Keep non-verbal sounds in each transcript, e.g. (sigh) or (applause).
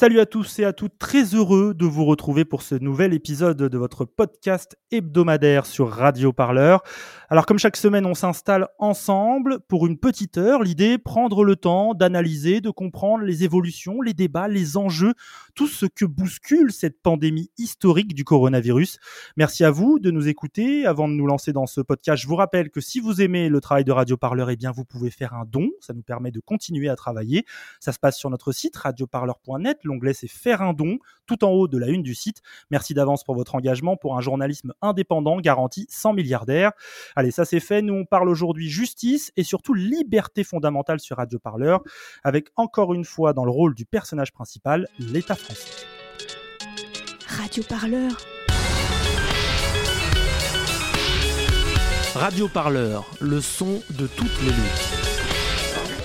Salut à tous et à toutes, très heureux de vous retrouver pour ce nouvel épisode de votre podcast hebdomadaire sur Radio Parleur. Alors comme chaque semaine, on s'installe ensemble pour une petite heure. L'idée, prendre le temps d'analyser, de comprendre les évolutions, les débats, les enjeux, tout ce que bouscule cette pandémie historique du coronavirus. Merci à vous de nous écouter. Avant de nous lancer dans ce podcast, je vous rappelle que si vous aimez le travail de Radio Parleur, eh bien vous pouvez faire un don. Ça nous permet de continuer à travailler. Ça se passe sur notre site radioparleur.net L'onglet c'est faire un don, tout en haut de la une du site. Merci d'avance pour votre engagement pour un journalisme indépendant garanti sans milliardaires. Allez, ça c'est fait. Nous on parle aujourd'hui justice et surtout liberté fondamentale sur Radio Parleur, avec encore une fois dans le rôle du personnage principal, l'État français. Radio Parleur. Radio Parleur, le son de toutes les luttes.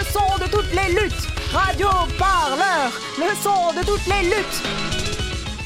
le son de toutes les luttes. Radio Parleur, le son de toutes les luttes.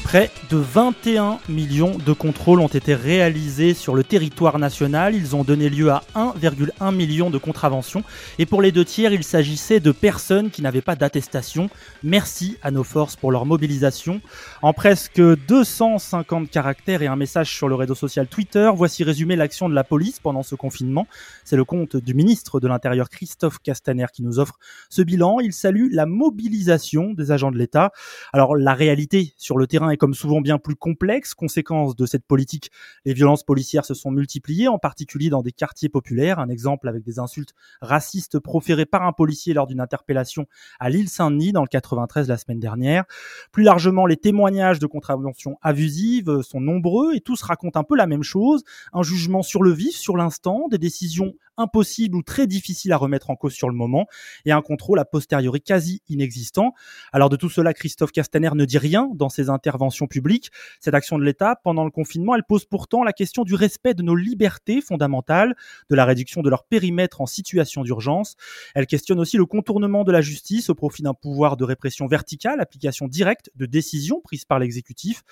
Près de 21 millions de contrôles ont été réalisés sur le territoire national. Ils ont donné lieu à 1,1 million de contraventions. Et pour les deux tiers, il s'agissait de personnes qui n'avaient pas d'attestation. Merci à nos forces pour leur mobilisation. En presque 250 caractères et un message sur le réseau social Twitter, voici résumé l'action de la police pendant ce confinement. C'est le compte du ministre de l'Intérieur Christophe Castaner qui nous offre ce bilan. Il salue la mobilisation des agents de l'État. Alors la réalité sur le terrain comme souvent bien plus complexe. Conséquence de cette politique, les violences policières se sont multipliées, en particulier dans des quartiers populaires. Un exemple avec des insultes racistes proférées par un policier lors d'une interpellation à l'île Saint-Denis dans le 93 la semaine dernière. Plus largement, les témoignages de contraventions abusives sont nombreux et tous racontent un peu la même chose. Un jugement sur le vif, sur l'instant, des décisions impossibles ou très difficiles à remettre en cause sur le moment et un contrôle a posteriori quasi inexistant. Alors de tout cela, Christophe Castaner ne dit rien dans ses interventions Cette action de l'État pendant le confinement, elle pose pourtant la question du respect de nos libertés fondamentales, de la réduction de leur périmètre en situation d'urgence. Elle questionne aussi le contournement de la justice au profit d'un pouvoir de répression verticale, application directe de décisions prises par l'exécutif.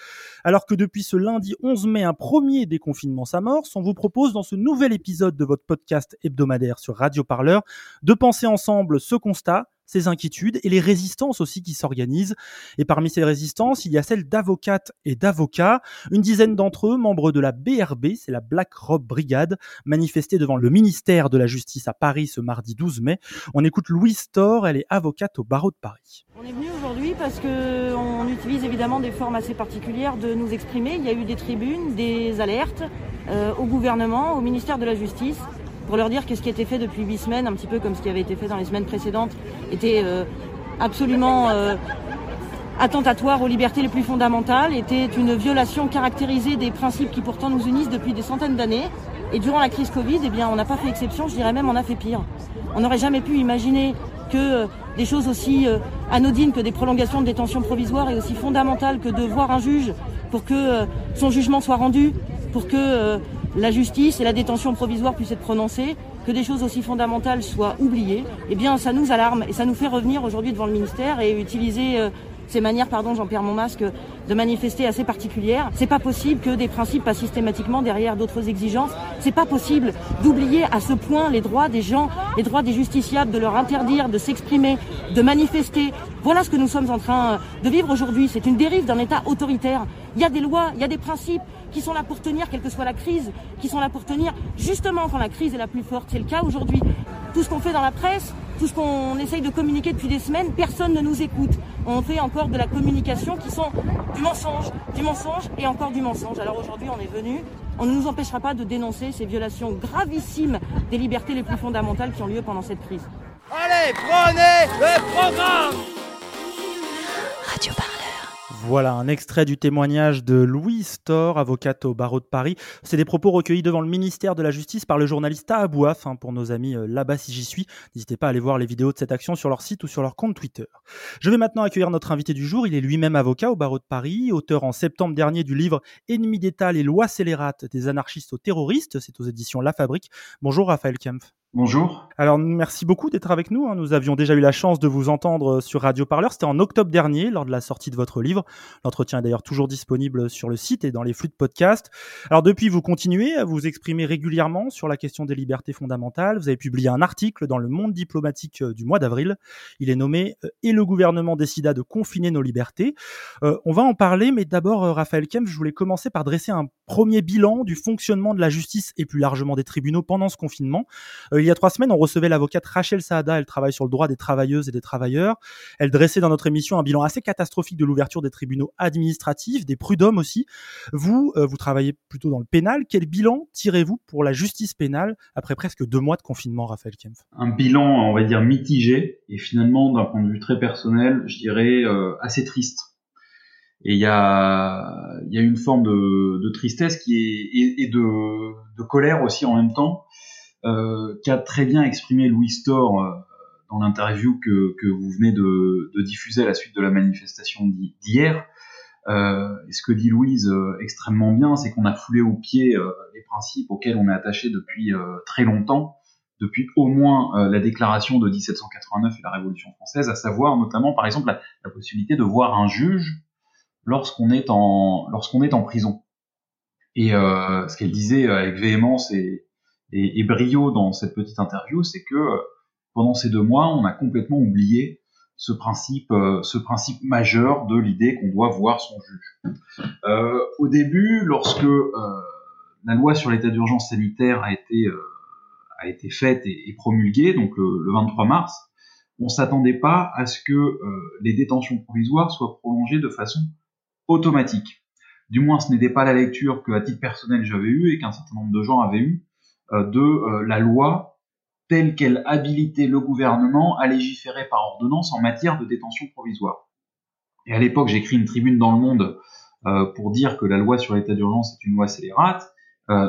Alors que depuis ce lundi 11 mai, un premier déconfinement s'amorce, on vous propose dans ce nouvel épisode de votre podcast hebdomadaire sur Radio Parleur de penser ensemble ce constat ces inquiétudes et les résistances aussi qui s'organisent. Et parmi ces résistances, il y a celles d'avocates et d'avocats. Une dizaine d'entre eux, membres de la BRB, c'est la Black Robe Brigade, manifestés devant le ministère de la Justice à Paris ce mardi 12 mai. On écoute Louise Thor, elle est avocate au barreau de Paris. On est venu aujourd'hui parce qu'on utilise évidemment des formes assez particulières de nous exprimer. Il y a eu des tribunes, des alertes euh, au gouvernement, au ministère de la Justice pour leur dire que ce qui été fait depuis huit semaines, un petit peu comme ce qui avait été fait dans les semaines précédentes, était euh, absolument euh, attentatoire aux libertés les plus fondamentales, était une violation caractérisée des principes qui pourtant nous unissent depuis des centaines d'années. Et durant la crise Covid, eh bien, on n'a pas fait exception, je dirais même on a fait pire. On n'aurait jamais pu imaginer que euh, des choses aussi anodines que des prolongations de détention provisoire et aussi fondamentales que de voir un juge pour que son jugement soit rendu, pour que la justice et la détention provisoire puissent être prononcées, que des choses aussi fondamentales soient oubliées, eh bien ça nous alarme et ça nous fait revenir aujourd'hui devant le ministère et utiliser euh, ces manières, pardon, j'en perds mon masque, de manifester assez particulières. C'est pas possible que des principes passent systématiquement derrière d'autres exigences. C'est pas possible d'oublier à ce point les droits des gens, les droits des justiciables, de leur interdire de s'exprimer, de manifester. Voilà ce que nous sommes en train de vivre aujourd'hui. C'est une dérive d'un État autoritaire. Il y a des lois, il y a des principes qui sont là pour tenir, quelle que soit la crise, qui sont là pour tenir justement quand la crise est la plus forte. C'est le cas aujourd'hui. Tout ce qu'on fait dans la presse, tout ce qu'on essaye de communiquer depuis des semaines, personne ne nous écoute. On fait encore de la communication qui sont du mensonge, du mensonge et encore du mensonge. Alors aujourd'hui, on est venu. On ne nous empêchera pas de dénoncer ces violations gravissimes des libertés les plus fondamentales qui ont lieu pendant cette crise. Allez, prenez le programme Radio Parleur. Voilà un extrait du témoignage de Louise Storr, avocate au barreau de Paris. C'est des propos recueillis devant le ministère de la Justice par le journaliste Tahabouaf, hein, pour nos amis euh, là-bas si j'y suis. N'hésitez pas à aller voir les vidéos de cette action sur leur site ou sur leur compte Twitter. Je vais maintenant accueillir notre invité du jour. Il est lui-même avocat au barreau de Paris, auteur en septembre dernier du livre Ennemis d'État, les lois scélérates des anarchistes aux terroristes. C'est aux éditions La Fabrique. Bonjour Raphaël Kempf. Bonjour. Alors merci beaucoup d'être avec nous. Hein. Nous avions déjà eu la chance de vous entendre sur Radio Parleur. C'était en octobre dernier, lors de la sortie de votre livre. L'entretien est d'ailleurs toujours disponible sur le site et dans les flux de podcast. Alors depuis, vous continuez à vous exprimer régulièrement sur la question des libertés fondamentales. Vous avez publié un article dans le Monde diplomatique euh, du mois d'avril. Il est nommé euh, Et le gouvernement décida de confiner nos libertés. Euh, on va en parler, mais d'abord, Raphaël Kemp, je voulais commencer par dresser un premier bilan du fonctionnement de la justice et plus largement des tribunaux pendant ce confinement il y a trois semaines, on recevait l'avocate Rachel Saada. Elle travaille sur le droit des travailleuses et des travailleurs. Elle dressait dans notre émission un bilan assez catastrophique de l'ouverture des tribunaux administratifs, des prud'hommes aussi. Vous, euh, vous travaillez plutôt dans le pénal. Quel bilan tirez-vous pour la justice pénale après presque deux mois de confinement, Raphaël Kempf? Un bilan, on va dire, mitigé et finalement, d'un point de vue très personnel, je dirais euh, assez triste. Et il y a, une forme de, tristesse qui est, et, de, colère aussi en même temps qu'a très bien exprimé Louis Storr euh, dans l'interview que, que, vous venez de, de, diffuser à la suite de la manifestation d'hier. Euh, et ce que dit Louise euh, extrêmement bien, c'est qu'on a foulé au pied euh, les principes auxquels on est attaché depuis très longtemps, depuis au moins la déclaration de 1789 et la Révolution française, à savoir notamment par exemple la, la possibilité de voir un juge lorsqu'on est en lorsqu'on est en prison. Et ce qu'elle disait avec véhémence et, et, brio dans cette petite interview, c'est que euh, pendant ces deux mois, on a complètement oublié ce principe, euh, ce principe majeur de l'idée qu'on doit voir son juge. Euh, au début, lorsque la loi sur l'état d'urgence sanitaire a été a été faite et, promulguée, donc le, 23 mars, on s'attendait pas à ce que les détentions provisoires soient prolongées de façon automatique. Du moins, ce n'était pas la lecture que, à titre personnel, j'avais eue et qu'un certain nombre de gens avaient eue euh, de euh, la loi telle qu'elle habilitait le gouvernement à légiférer par ordonnance en matière de détention provisoire. Et à l'époque, j'écris une tribune dans le Monde euh, pour dire que la loi sur l'état d'urgence est une loi scélérate,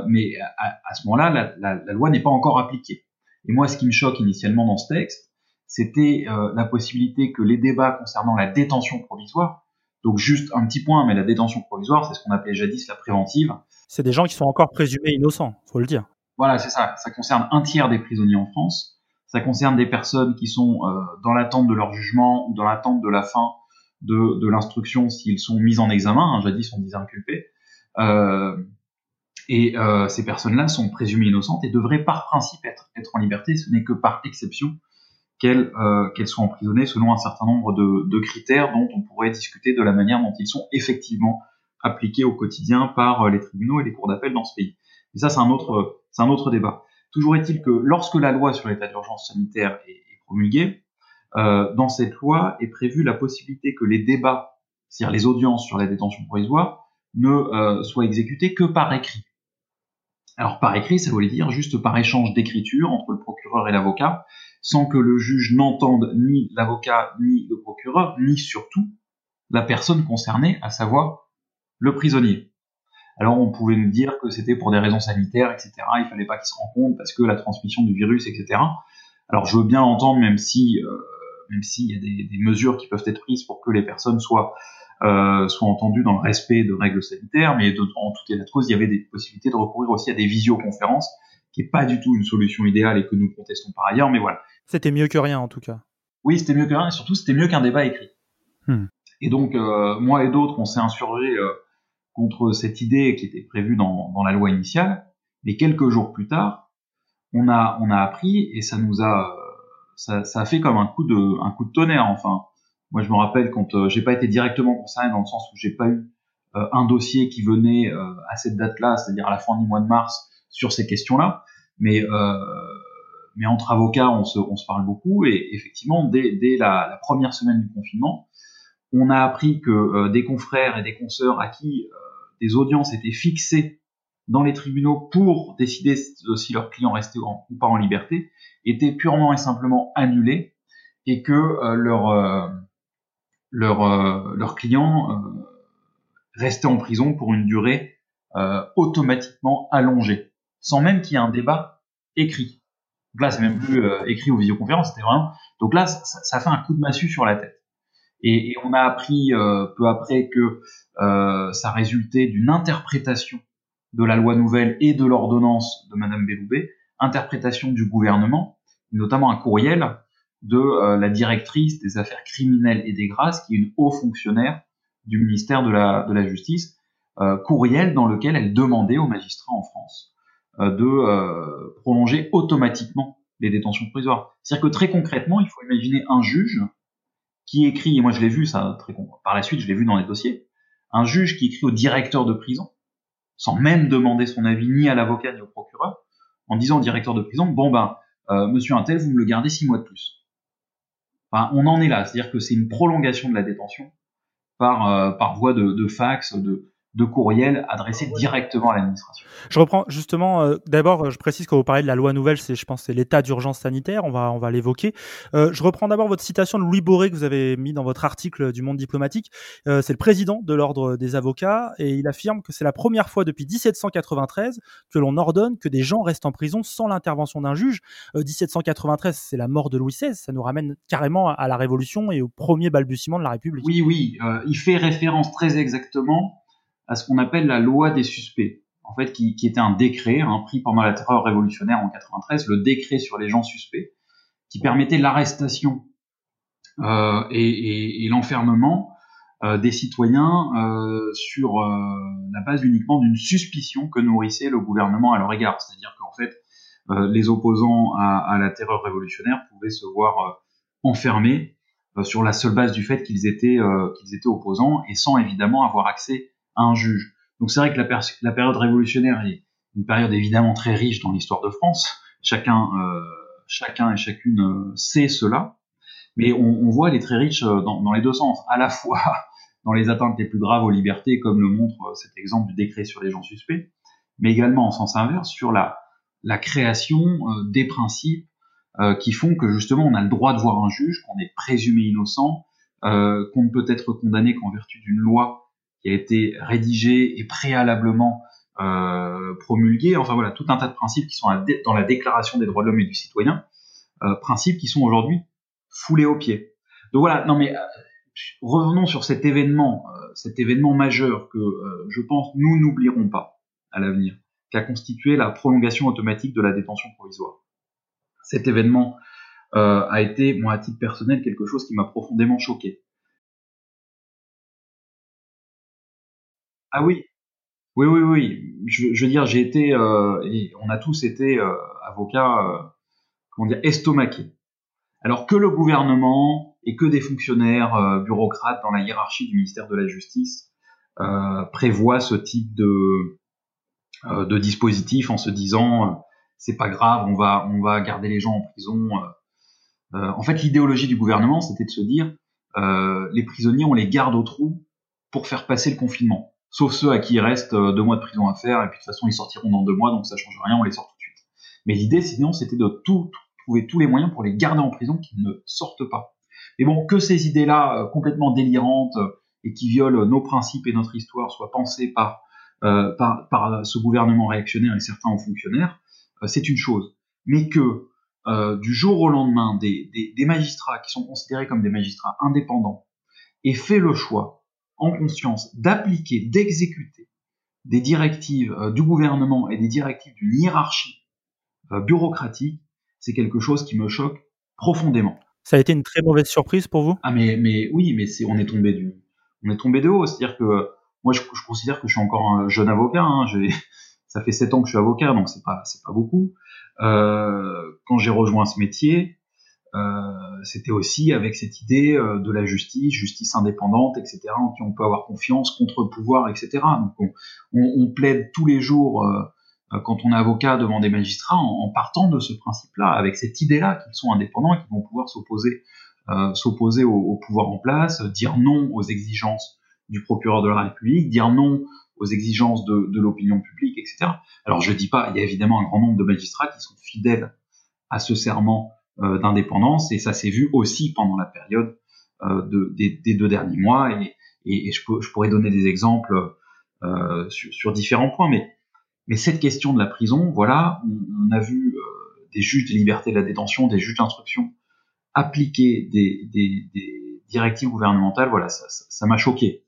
mais à, ce moment-là, la, loi n'est pas encore appliquée. Et moi, ce qui me choque initialement dans ce texte, c'était la possibilité que les débats concernant la détention provisoire, donc juste un petit point, mais la détention provisoire, c'est ce qu'on appelait jadis la préventive. C'est des gens qui sont encore présumés innocents, faut le dire. Voilà, c'est ça. Ça concerne un tiers des prisonniers en France. Ça concerne des personnes qui sont euh, dans l'attente de leur jugement ou dans l'attente de la fin de, de l'instruction s'ils sont mis en examen. Hein, jadis, on disait inculpés. Euh, et euh, ces personnes-là sont présumées innocentes et devraient par principe être, en liberté. Ce n'est que par exception qu'elles euh, qu'elles soient emprisonnées selon un certain nombre de, de, critères dont on pourrait discuter de la manière dont ils sont effectivement appliqués au quotidien par les tribunaux et les cours d'appel dans ce pays. Et ça, c'est un autre, c'est un autre débat. Toujours est-il que lorsque la loi sur l'état d'urgence sanitaire est, promulguée, euh, dans cette loi est prévue la possibilité que les débats, c'est-à-dire les audiences sur la détention provisoire, ne euh, soient exécutés que par écrit. Alors par écrit, ça voulait dire juste par échange d'écriture entre le procureur et l'avocat, sans que le juge n'entende ni l'avocat ni le procureur, ni surtout la personne concernée, à savoir le prisonnier. Alors on pouvait nous dire que c'était pour des raisons sanitaires, etc. Il fallait pas qu'ils se rendent compte parce que la transmission du virus, etc. Alors je veux bien entendre, même si euh, même s'il y a des, des, mesures qui peuvent être prises pour que les personnes soient euh, soient entendues dans le respect de règles sanitaires, mais en tout état de cause, il y avait des possibilités de recourir aussi à des visioconférences, qui est pas du tout une solution idéale et que nous contestons par ailleurs, mais voilà. C'était mieux que rien en tout cas. Oui, c'était mieux que rien, et surtout c'était mieux qu'un débat écrit. Hmm. Et donc euh, moi et d'autres, on s'est insurgés euh, contre cette idée qui était prévue dans, dans, la loi initiale, mais quelques jours plus tard, on a, on a appris et ça nous a, ça, ça a fait comme un coup de, un coup de tonnerre. Enfin, moi je me rappelle quand euh, j'ai pas été directement concerné dans le sens où j'ai pas eu euh, un dossier qui venait euh, à cette date-là, c'est-à-dire à la fin du mois de mars, sur ces questions-là, mais mais entre avocats, on se, on se parle beaucoup et effectivement, dès, dès la première semaine du confinement, on a appris que des confrères et des consoeurs à qui des audiences étaient fixées dans les tribunaux pour décider si leurs clients restaient ou pas en liberté, étaient purement et simplement annulées et que euh, leur, euh, leurs leur clients restaient en prison pour une durée automatiquement allongée, sans même qu'il y ait un débat écrit. Donc là, c'est même plus écrit aux visioconférences, c'était vraiment. Donc là, ça, fait un coup de massue sur la tête. Et, et on a appris peu après que ça résultait d'une interprétation de la loi nouvelle et de l'ordonnance de Madame Belloubet, interprétation du gouvernement, notamment un courriel de euh, la directrice des affaires criminelles et des grâces, qui est une haut fonctionnaire du ministère de la, de la Justice, euh, courriel dans lequel elle demandait aux magistrats en France euh, de prolonger automatiquement les détentions provisoires. C'est-à-dire que très concrètement, il faut imaginer un juge qui écrit, et moi je l'ai vu ça très par la suite, je l'ai vu dans les dossiers, un juge qui écrit au directeur de prison sans même demander son avis ni à l'avocat ni au procureur, en disant au directeur de prison, bon ben, euh, monsieur Intel, vous me le gardez six mois de plus. On en est là, c'est-à-dire que c'est une prolongation de la détention par, euh, par voie de, de fax, de, de courriel adressé directement à l'administration. Je reprends justement, euh, d'abord, je précise quand vous parlez de la loi nouvelle, c'est, je pense, c'est l'état d'urgence sanitaire, on va, on va l'évoquer. Euh, je reprends d'abord votre citation de Louis Boré que vous avez mis dans votre article du Monde diplomatique. Euh, c'est le président de l'ordre des avocats et il affirme que c'est la première fois depuis 1793 que l'on ordonne que des gens restent en prison sans l'intervention d'un juge. 1793, c'est la mort de Louis XVI, ça nous ramène carrément à la Révolution et au premier balbutiement de la République. Oui, oui, il fait référence très exactement à ce qu'on appelle la loi des suspects, en fait, qui, qui était un décret hein, pris pendant la terreur révolutionnaire en 93, le décret sur les gens suspects, qui permettait l'arrestation euh, et, et, et l'enfermement euh, des citoyens euh, sur euh, la base uniquement d'une suspicion que nourrissait le gouvernement à leur égard. C'est-à-dire qu'en fait, euh, les opposants à, à, la terreur révolutionnaire pouvaient se voir enfermés sur la seule base du fait qu'ils étaient, qu'ils étaient opposants et sans évidemment avoir accès un juge. Donc c'est vrai que la, période révolutionnaire est une période évidemment très riche dans l'histoire de France. Chacun, euh, chacun et chacune euh, sait cela, mais on, on, voit elle est très riche euh, dans, dans, les deux sens, à la fois (laughs) dans les atteintes les plus graves aux libertés, comme le montre euh, cet exemple du décret sur les gens suspects, mais également en sens inverse sur la, la création euh, des principes euh, qui font que justement on a le droit de voir un juge, qu'on est présumé innocent, qu'on ne peut être condamné qu'en vertu d'une loi qui a été rédigé et préalablement euh, promulgué. Enfin voilà, tout un tas de principes qui sont dans la Déclaration des droits de l'homme et du citoyen, euh, principes qui sont aujourd'hui foulés aux pieds. Donc voilà, non mais euh, revenons sur cet événement, euh, cet événement majeur que euh, je pense nous n'oublierons pas à l'avenir, qu'a constitué la prolongation automatique de la détention provisoire. Cet événement a été, moi à titre personnel, quelque chose qui m'a profondément choqué. Ah oui, oui, oui, oui. Je, veux dire, j'ai été, euh, on a tous été euh, avocats, euh, comment dire, estomaqués. Alors que le gouvernement et que des fonctionnaires bureaucrates dans la hiérarchie du ministère de la Justice prévoient ce type de, de dispositif en se disant c'est pas grave, on va, on va garder les gens en prison. en fait, l'idéologie du gouvernement, c'était de se dire les prisonniers, on les garde au trou pour faire passer le confinement sauf ceux à qui il reste euh, deux mois de prison à faire, et puis de toute façon ils sortiront dans deux mois, donc ça change rien, on les sort tout de suite. Mais l'idée, sinon, c'était de tout, trouver tous les moyens pour les garder en prison, qu'ils ne sortent pas. Et bon, que ces idées-là, euh, complètement délirantes, euh, et qui violent nos principes et notre histoire, soient pensées par, par, ce gouvernement réactionnaire et certains hauts fonctionnaires, c'est une chose. Mais que du jour au lendemain, des, des magistrats qui sont considérés comme des magistrats indépendants aient fait le choix en conscience d'appliquer, d'exécuter des directives euh, du gouvernement et des directives d'une hiérarchie euh, bureaucratique, c'est quelque chose qui me choque profondément. Ça a été une très mauvaise surprise pour vous? Ah mais mais oui, mais c'est on est tombé du on est tombé de haut, c'est-à-dire que moi je, je, considère que je suis encore un jeune avocat, hein, (laughs) ça fait sept ans que je suis avocat, donc c'est pas c'est pas beaucoup. Euh, quand j'ai rejoint ce métier, c'était aussi avec cette idée euh, de la justice, justice indépendante, etc., en qui on peut avoir confiance, contre-pouvoir, etc. Donc on, plaide tous les jours euh, quand on est avocat devant des magistrats en, partant de ce principe-là, avec cette idée-là qu'ils sont indépendants et qu'ils vont pouvoir s'opposer euh, au, pouvoir en place, dire non aux exigences du procureur de la République, dire non aux exigences de, de l'opinion publique, etc. Alors je dis pas, il y a évidemment un grand nombre de magistrats qui sont fidèles à ce serment euh, d'indépendance et ça s'est vu aussi pendant la période de, des, deux derniers mois et, et, je, pourrais donner des exemples sur, sur, différents points. Mais, mais cette question de la prison, voilà, on, a vu des juges de liberté de la détention, des juges d'instruction appliquer des, des, des, directives gouvernementales. Voilà, ça m'a choqué.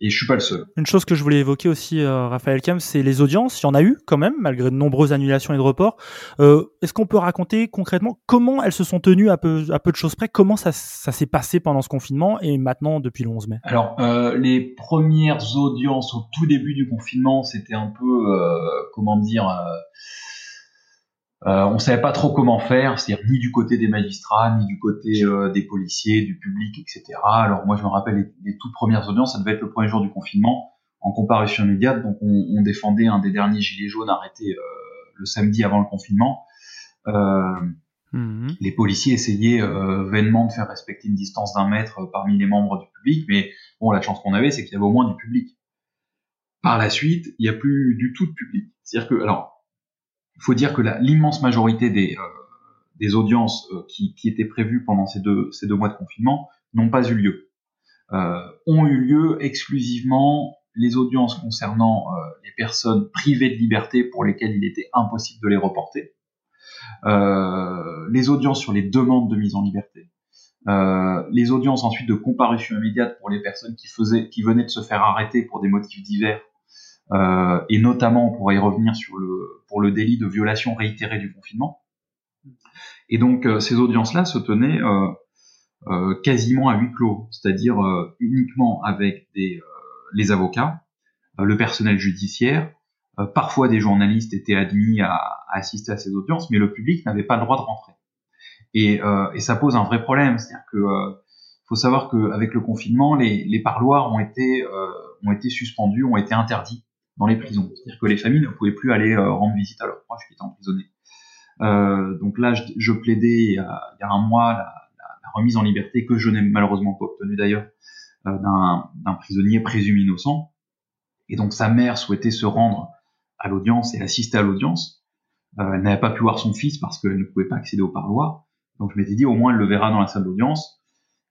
Et je suis pas le seul. Une chose que je voulais évoquer aussi, euh, Raphaël Kem, c'est les audiences. Il y en a eu quand même, malgré de nombreuses annulations et de reports. Euh, Est-ce qu'on peut raconter concrètement comment elles se sont tenues à peu, à peu de choses près? Comment ça, ça s'est passé pendant ce confinement et maintenant depuis le 11 mai? Alors, euh, les premières audiences au tout début du confinement, c'était un peu, comment dire euh, euh, on savait pas trop comment faire, c'est-à-dire ni du côté des magistrats, ni du côté euh, des policiers, du public, etc. Alors moi je me rappelle les, toutes premières audiences, ça devait être le premier jour du confinement, en comparution immédiate, donc on, défendait un des derniers gilets jaunes arrêtés euh, le samedi avant le confinement. Mhm. Les policiers essayaient vainement de faire respecter une distance d'un mètre parmi les membres du public, mais bon la chance qu'on avait c'est qu'il y avait au moins du public. Par la suite, il n'y a plus du tout de public. C'est-à-dire que alors il faut dire que l'immense majorité des, euh, des audiences euh, qui, qui, étaient prévues pendant ces deux, ces deux mois de confinement n'ont pas eu lieu. Euh, ont eu lieu exclusivement les audiences concernant euh, les personnes privées de liberté pour lesquelles il était impossible de les reporter, les audiences sur les demandes de mise en liberté, les audiences ensuite de comparution immédiate pour les personnes qui, faisaient, qui venaient de se faire arrêter pour des motifs divers euh, et notamment on pourrait y revenir sur le pour le délit de violation réitérée du confinement. Et donc euh, ces audiences-là se tenaient euh, euh, quasiment à huis clos, c'est-à-dire uniquement avec des, les avocats, le personnel judiciaire, parfois des journalistes étaient admis à, à, assister à ces audiences, mais le public n'avait pas le droit de rentrer. Et, et ça pose un vrai problème, c'est-à-dire que faut savoir qu'avec le confinement, les, les parloirs ont été ont été suspendus, ont été interdits dans les prisons. C'est-à-dire que les familles ne pouvaient plus aller euh, rendre visite à leurs proches qui étaient emprisonnés. Euh, donc là, je, je plaidais il il y, a, un mois la, la, la, remise en liberté que je n'ai malheureusement pas obtenue d'ailleurs euh, d'un prisonnier présumé innocent. Et donc sa mère souhaitait se rendre à l'audience et assister à l'audience. Euh, elle n'avait pas pu voir son fils parce qu'elle ne pouvait pas accéder au parloir. Donc je m'étais dit au moins elle le verra dans la salle d'audience.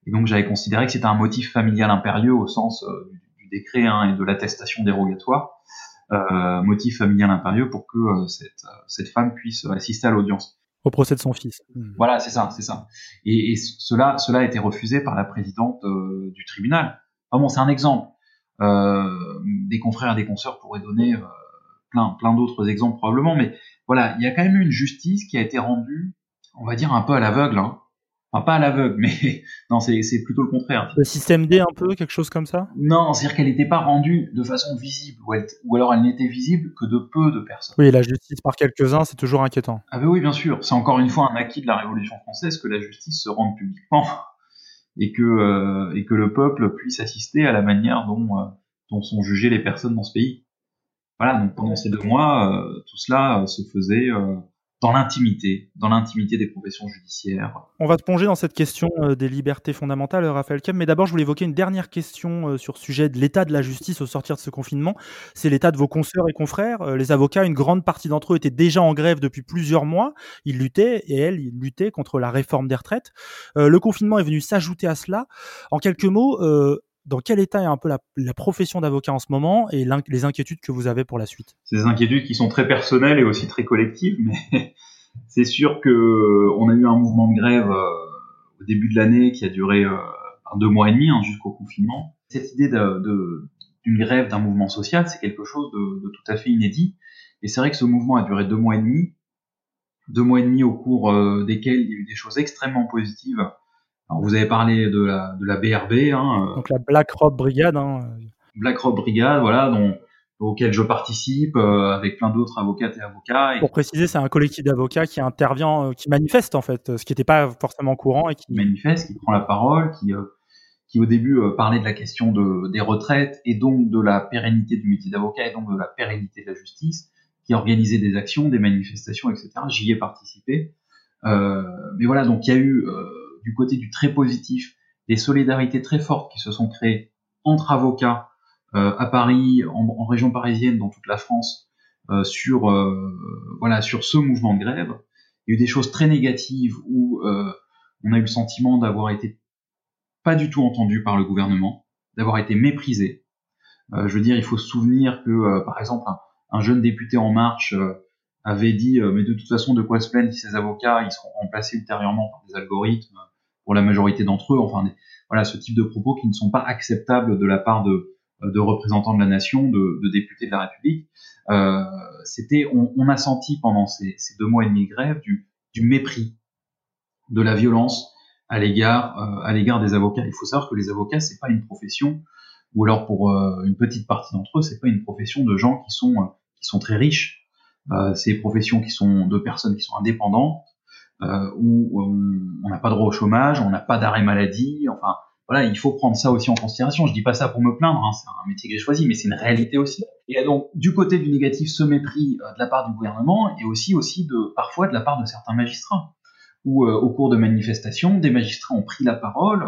Et donc j'avais considéré que c'était un motif familial impérieux au sens euh, du décret hein, et de l'attestation dérogatoire euh, motif familial impérieux pour que euh, cette, euh, cette femme puisse assister à l'audience. Au procès de son fils. Hmm. Voilà, c'est ça, c'est ça. Et, et, cela, cela a été refusé par la présidente du tribunal. Bon, c'est un exemple. des confrères et des consoeurs pourraient donner plein, plein d'autres exemples probablement, mais voilà, il y a quand même eu une justice qui a été rendue, on va dire un peu à l'aveugle, hein, Enfin, pas à l'aveugle, (laughs) mais non, c'est plutôt le contraire. Le système D un peu, quelque chose comme ça? Non, c'est-à-dire qu'elle n'était pas rendue de façon visible, ou, ou alors elle n'était visible que de peu de personnes. Oui, la justice par quelques-uns, c'est toujours inquiétant. Ah ben oui, bien sûr. C'est encore une fois un acquis de la Révolution française que la justice se rende publiquement (laughs) et que, euh, et que le peuple puisse assister à la manière dont, euh, dont sont jugées les personnes dans ce pays. Voilà, donc pendant ces deux mois, euh, tout cela se faisait dans l'intimité, dans l'intimité des professions judiciaires. On va te plonger dans cette question euh, des libertés fondamentales, Raphaël Kem, mais d'abord je voulais évoquer une dernière question euh, sur ce sujet de l'état de la justice au sortir de ce confinement. C'est l'état de vos consoeurs et confrères. Euh, les avocats, une grande partie d'entre eux étaient déjà en grève depuis plusieurs mois. Ils luttaient, et elles, ils luttaient contre la réforme des retraites. le confinement est venu s'ajouter à cela. En quelques mots, dans quel état est un peu la, profession d'avocat en ce moment et les inquiétudes que vous avez pour la suite? Ces inquiétudes qui sont très personnelles et aussi très collectives, mais (laughs) c'est sûr que on a eu un mouvement de grève euh, au début de l'année qui a duré euh, deux mois et demi hein, jusqu'au confinement. Cette idée d'une grève d'un mouvement social, c'est quelque chose de, tout à fait inédit. Et c'est vrai que ce mouvement a duré deux mois et demi, deux mois et demi au cours euh, desquels il y a eu des choses extrêmement positives alors vous avez parlé de la, de la BRB. Hein, euh, Donc la Black Rob Brigade. Hein. Black Rob Brigade, voilà, dont, auquel je participe euh, avec plein d'autres avocates et avocats. Pour préciser, c'est un collectif d'avocats qui intervient, euh, qui manifeste en fait, ce qui n'était pas forcément courant et qui manifeste, qui prend la parole, qui qui au début parlait de la question de, des retraites et donc de la pérennité du métier d'avocat et donc de la pérennité de la justice, qui organisait des actions, des manifestations, etc. J'y ai participé. Euh, mais voilà, donc il y a eu du côté du très positif, des solidarités très fortes qui se sont créées entre avocats euh, à Paris, en, région parisienne, dans toute la France, euh, sur euh, voilà sur ce mouvement de grève. Il y a eu des choses très négatives où on a eu le sentiment d'avoir été pas du tout entendus par le gouvernement, d'avoir été méprisés. je veux dire, il faut se souvenir que, par exemple, un, jeune député En Marche avait dit, mais de toute façon, de quoi se plaignent si ces avocats, ils seront remplacés ultérieurement par des algorithmes pour la majorité d'entre eux. Enfin, voilà, ce type de propos qui ne sont pas acceptables de la part de, de représentants de la nation, de, de députés de la République. Euh, c'était, on, on, a senti pendant ces, ces, deux mois et demi de grève du, du mépris, de la violence à l'égard euh, à l'égard des avocats. Il faut savoir que les avocats c'est pas une profession, ou alors pour euh, une petite partie d'entre eux c'est pas une profession de gens qui sont euh, qui sont très riches. Euh, c'est des professions qui sont de personnes qui sont indépendantes, où on n'a pas droit au chômage, on n'a pas d'arrêt maladie, enfin voilà, il faut prendre ça aussi en considération. Je dis pas ça pour me plaindre, hein, c'est un métier que j'ai choisi, mais c'est une réalité aussi. Et donc, du côté du négatif, ce mépris euh, de la part du gouvernement et aussi aussi de parfois de la part de certains magistrats, où euh, au cours de manifestations, des magistrats ont pris la parole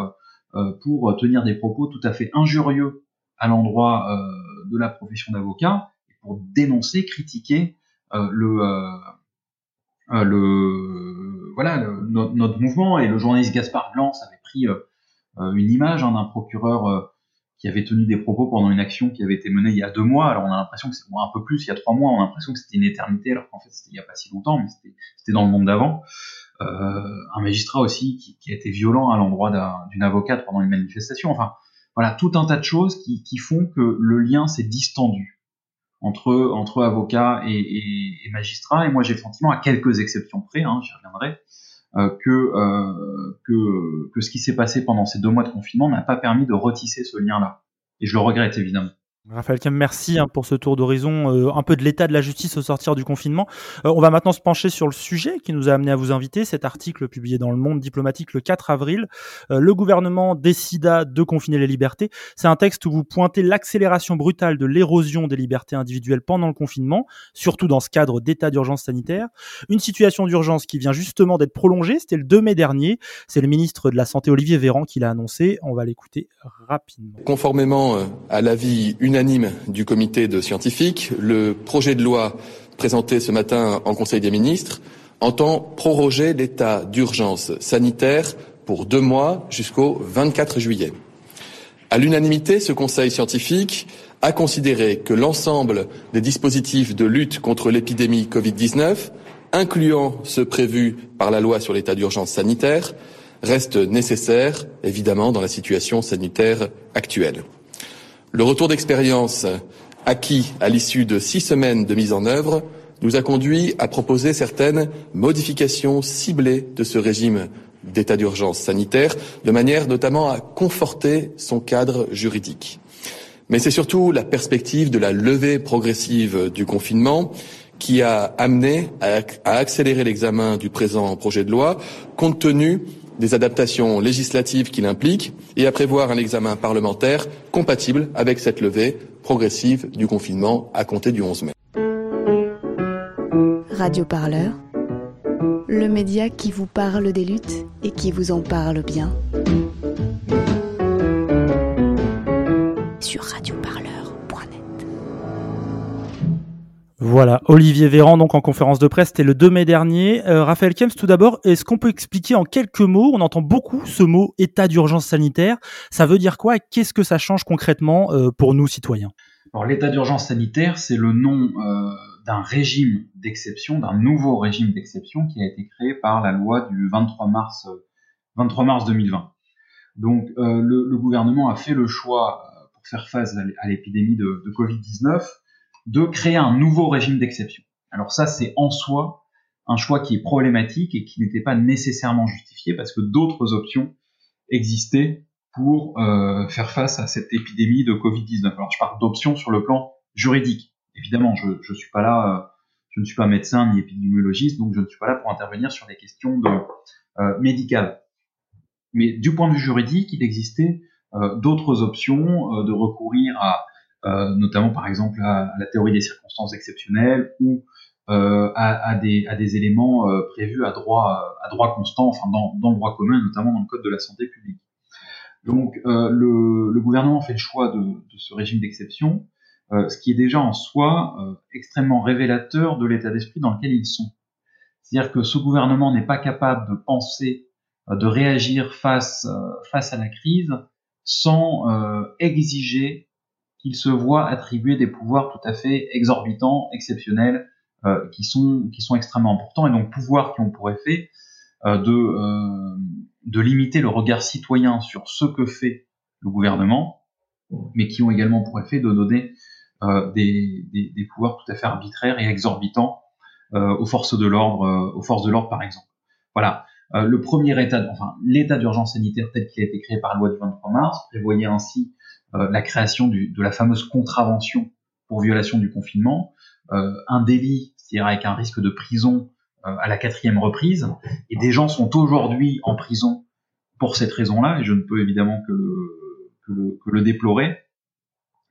euh, pour tenir des propos tout à fait injurieux à l'endroit de la profession d'avocat, pour dénoncer, critiquer le le voilà notre mouvement et le journaliste Gaspard Blanc avait pris euh, une image hein, d'un procureur euh, qui avait tenu des propos pendant une action qui avait été menée il y a deux mois. Alors on a l'impression que c'est un peu plus, il y a trois mois, on a l'impression que c'était une éternité, alors qu'en fait c'était il n'y a pas si longtemps, mais c'était dans le monde d'avant. Euh, un magistrat aussi qui, a été violent à l'endroit d'une avocate pendant une manifestation. Enfin, voilà, tout un tas de choses qui font que le lien s'est distendu entre entre avocats et, et, et magistrats. Et moi j'ai le sentiment, à quelques exceptions près, hein, j'y reviendrai, euh, que, euh, que, que ce qui s'est passé pendant ces deux mois de confinement n'a pas permis de retisser ce lien-là. Et je le regrette évidemment. Raphaël Kem, merci hein, pour ce tour d'horizon, euh, un peu de l'état de la justice au sortir du confinement. Euh, on va maintenant se pencher sur le sujet qui nous a amené à vous inviter, cet article publié dans le Monde diplomatique le 4 avril. Euh, le gouvernement décida de confiner les libertés. C'est un texte où vous pointez l'accélération brutale de l'érosion des libertés individuelles pendant le confinement, surtout dans ce cadre d'état d'urgence sanitaire. Une situation d'urgence qui vient justement d'être prolongée, c'était le 2 mai dernier. C'est le ministre de la Santé Olivier Véran qui l'a annoncé. On va l'écouter rapidement. Conformément à l'avis unanime unanime du comité de scientifiques, le projet de loi présenté ce matin en Conseil des ministres entend proroger l'état d'urgence sanitaire pour deux mois jusqu'au 24 juillet. À l'unanimité, ce Conseil scientifique a considéré que l'ensemble des dispositifs de lutte contre l'épidémie Covid-19, incluant ceux prévus par la loi sur l'état d'urgence sanitaire, restent nécessaires, évidemment, dans la situation sanitaire actuelle. Le retour d'expérience acquis à l'issue de six semaines de mise en œuvre nous a conduit à proposer certaines modifications ciblées de ce régime d'état d'urgence sanitaire, de manière notamment à conforter son cadre juridique. Mais c'est surtout la perspective de la levée progressive du confinement qui a amené à, accélérer l'examen du présent projet de loi, compte tenu des adaptations législatives qu'il implique et à prévoir un examen parlementaire compatible avec cette levée progressive du confinement à compter du 11 mai. Radio Parleur, le média qui vous parle des luttes et qui vous en parle bien. Sur Radio Voilà, Olivier Véran donc en conférence de presse, c'était le 2 mai dernier. Euh, Raphaël Kems, tout d'abord, est-ce qu'on peut expliquer en quelques mots, on entend beaucoup ce mot état d'urgence sanitaire, ça veut dire quoi et qu'est-ce que ça change concrètement euh, pour nous citoyens? Alors l'état d'urgence sanitaire, c'est le nom euh, d'un régime d'exception, d'un nouveau régime d'exception qui a été créé par la loi du 23 mars, 23 mars 2020. Donc le, gouvernement a fait le choix, pour faire face à l'épidémie de, de Covid-19, de créer un nouveau régime d'exception. Alors ça, c'est en soi un choix qui est problématique et qui n'était pas nécessairement justifié parce que d'autres options existaient pour euh, faire face à cette épidémie de Covid-19. Alors je parle d'options sur le plan juridique. Évidemment, je ne suis pas là, euh, je ne suis pas médecin ni épidémiologiste, donc je ne suis pas là pour intervenir sur des questions de, euh, médicales. Mais du point de vue juridique, il existait d'autres options de recourir à euh, notamment par exemple à, la théorie des circonstances exceptionnelles ou euh, à, à, des, à, des, éléments euh, prévus à droit, à droit constant, enfin dans, dans, le droit commun, notamment dans le code de la santé publique. Donc le, le, gouvernement fait le choix de, de ce régime d'exception, ce qui est déjà en soi extrêmement révélateur de l'état d'esprit dans lequel ils sont. C'est-à-dire que ce gouvernement n'est pas capable de penser de réagir face face à la crise sans exiger qu'il se voit attribuer des pouvoirs tout à fait exorbitants, exceptionnels, qui sont qui sont extrêmement importants et donc pouvoirs qui ont pour effet de de limiter le regard citoyen sur ce que fait le gouvernement, mais qui ont également pour effet de donner euh, des, des, des, pouvoirs tout à fait arbitraires et exorbitants euh, aux forces de l'ordre, euh, aux forces de l'ordre par exemple. Voilà. Euh, le premier état, enfin l'état d'urgence sanitaire tel qu'il a été créé par la loi du 23 mars prévoyait ainsi euh, la création du, de la fameuse contravention pour violation du confinement, un délit, c'est-à-dire avec un risque de prison à la quatrième reprise, et des gens sont aujourd'hui en prison pour cette raison-là, et je ne peux évidemment que le, que le, que le déplorer.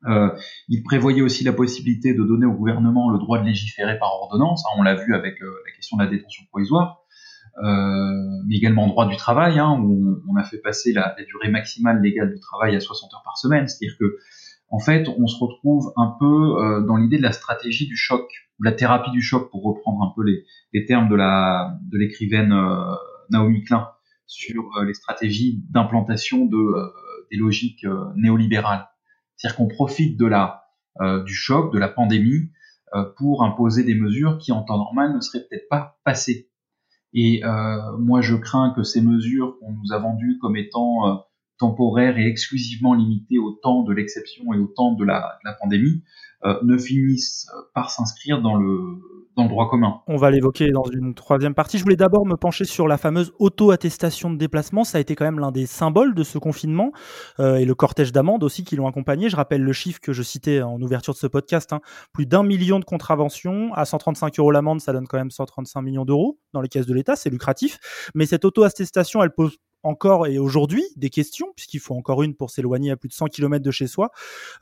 Euh, il prévoyait aussi la possibilité de donner au gouvernement le droit de légiférer par ordonnance, hein, on l'a vu avec euh, la question de la détention provisoire, euh, mais également droit du travail, hein, où on, a fait passer la, durée maximale légale du travail à 60 heures par semaine, c'est-à-dire que en fait, on se retrouve un peu euh, dans l'idée de la stratégie du choc, ou la thérapie du choc, pour reprendre un peu les, termes de la de l'écrivaine euh, Naomi Klein sur euh, les stratégies d'implantation de des logiques néolibérales. C'est-à-dire qu'on profite de la, euh, du choc, de la pandémie, euh, pour imposer des mesures qui, en temps normal, ne seraient peut-être pas passées. Et euh, moi, je crains que ces mesures qu'on nous a vendues comme étant euh, temporaires et exclusivement limitées au temps de l'exception et au temps de la, de la pandémie euh, ne finissent par s'inscrire dans le droit commun. On va l'évoquer dans une troisième partie. Je voulais d'abord me pencher sur la fameuse auto-attestation de déplacement. Ça a été quand même l'un des symboles de ce confinement euh, et le cortège d'amendes aussi qui l'ont accompagné. Je rappelle le chiffre que je citais en ouverture de ce podcast. Hein. Plus d'un million de contraventions. À 135 euros l'amende, ça donne quand même 135 millions d'euros dans les caisses de l'État. C'est lucratif. Mais cette auto-attestation, elle pose encore et aujourd'hui des questions, puisqu'il faut encore une pour s'éloigner à plus de 100 km de chez soi.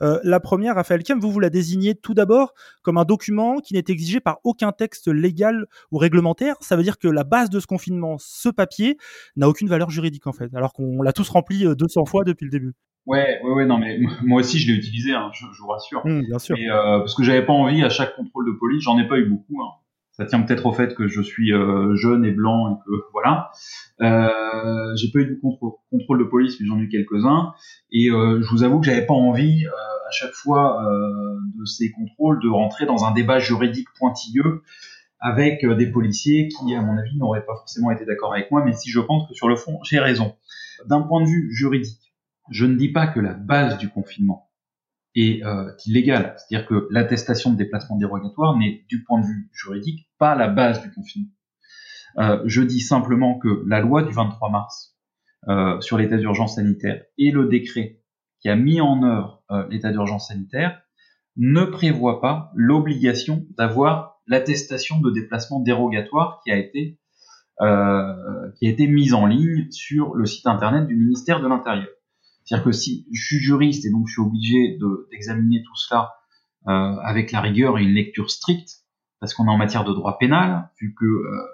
Euh, la première, Raphaël Kem, vous vous la désignez tout d'abord comme un document qui n'est exigé par aucun texte légal ou réglementaire. Ça veut dire que la base de ce confinement, ce papier, n'a aucune valeur juridique en fait, alors qu'on l'a tous rempli 200 fois depuis le début. Ouais, ouais, ouais, non, mais moi aussi je l'ai utilisé, hein, je, je, vous rassure. Mmh, bien sûr. Et, euh, parce que j'avais pas envie à chaque contrôle de police, j'en ai pas eu beaucoup. Hein ça tient peut-être au fait que je suis euh, jeune et blanc et que (laughs) voilà. Euh, j'ai pas eu de contrôle, de police, mais j'en ai eu quelques-uns. Et euh, je vous avoue que j'avais pas envie à chaque fois de ces contrôles de rentrer dans un débat juridique pointilleux avec des policiers qui, à mon avis, n'auraient pas forcément été d'accord avec moi. Mais si je pense que sur le fond, j'ai raison. D'un point de vue juridique, je ne dis pas que la base du confinement et euh, illégal. C'est-à-dire que l'attestation de déplacement dérogatoire n'est, du point de vue juridique, pas la base du confinement. Euh, je dis simplement que la loi du 23 mars euh, sur l'état d'urgence sanitaire et le décret qui a mis en œuvre euh, l'état d'urgence sanitaire ne prévoit pas l'obligation d'avoir l'attestation de déplacement dérogatoire qui a été euh, qui a été mise en ligne sur le site internet du ministère de l'Intérieur. C'est-à-dire que si je suis juriste et donc je suis obligé d'examiner tout cela euh, avec la rigueur et une lecture stricte, parce qu'on est en matière de droit pénal, vu que euh,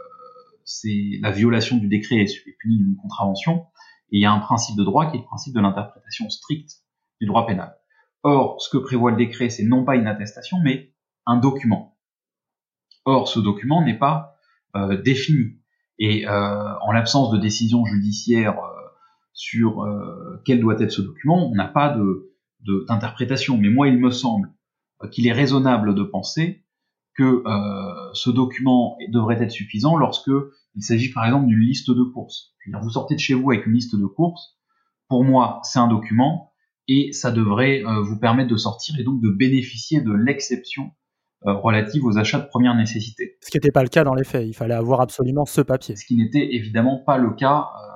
c'est la violation du décret est punie d'une contravention, et il y a un principe de droit qui est le principe de l'interprétation stricte du droit pénal. Or, ce que prévoit le décret, c'est non pas une attestation, mais un document. Or, ce document n'est pas euh, défini. Et euh, en l'absence de décision judiciaire euh, sur euh, quel doit être ce document, on n'a pas de d'interprétation. Mais moi, il me semble qu'il est raisonnable de penser que euh, ce document devrait être suffisant lorsque il s'agit par exemple d'une liste de courses. Vous sortez de chez vous avec une liste de courses, pour moi, c'est un document et ça devrait euh, vous permettre de sortir et donc de bénéficier de l'exception euh, relative aux achats de première nécessité. Ce qui n'était pas le cas dans les faits, il fallait avoir absolument ce papier. Ce qui n'était évidemment pas le cas euh,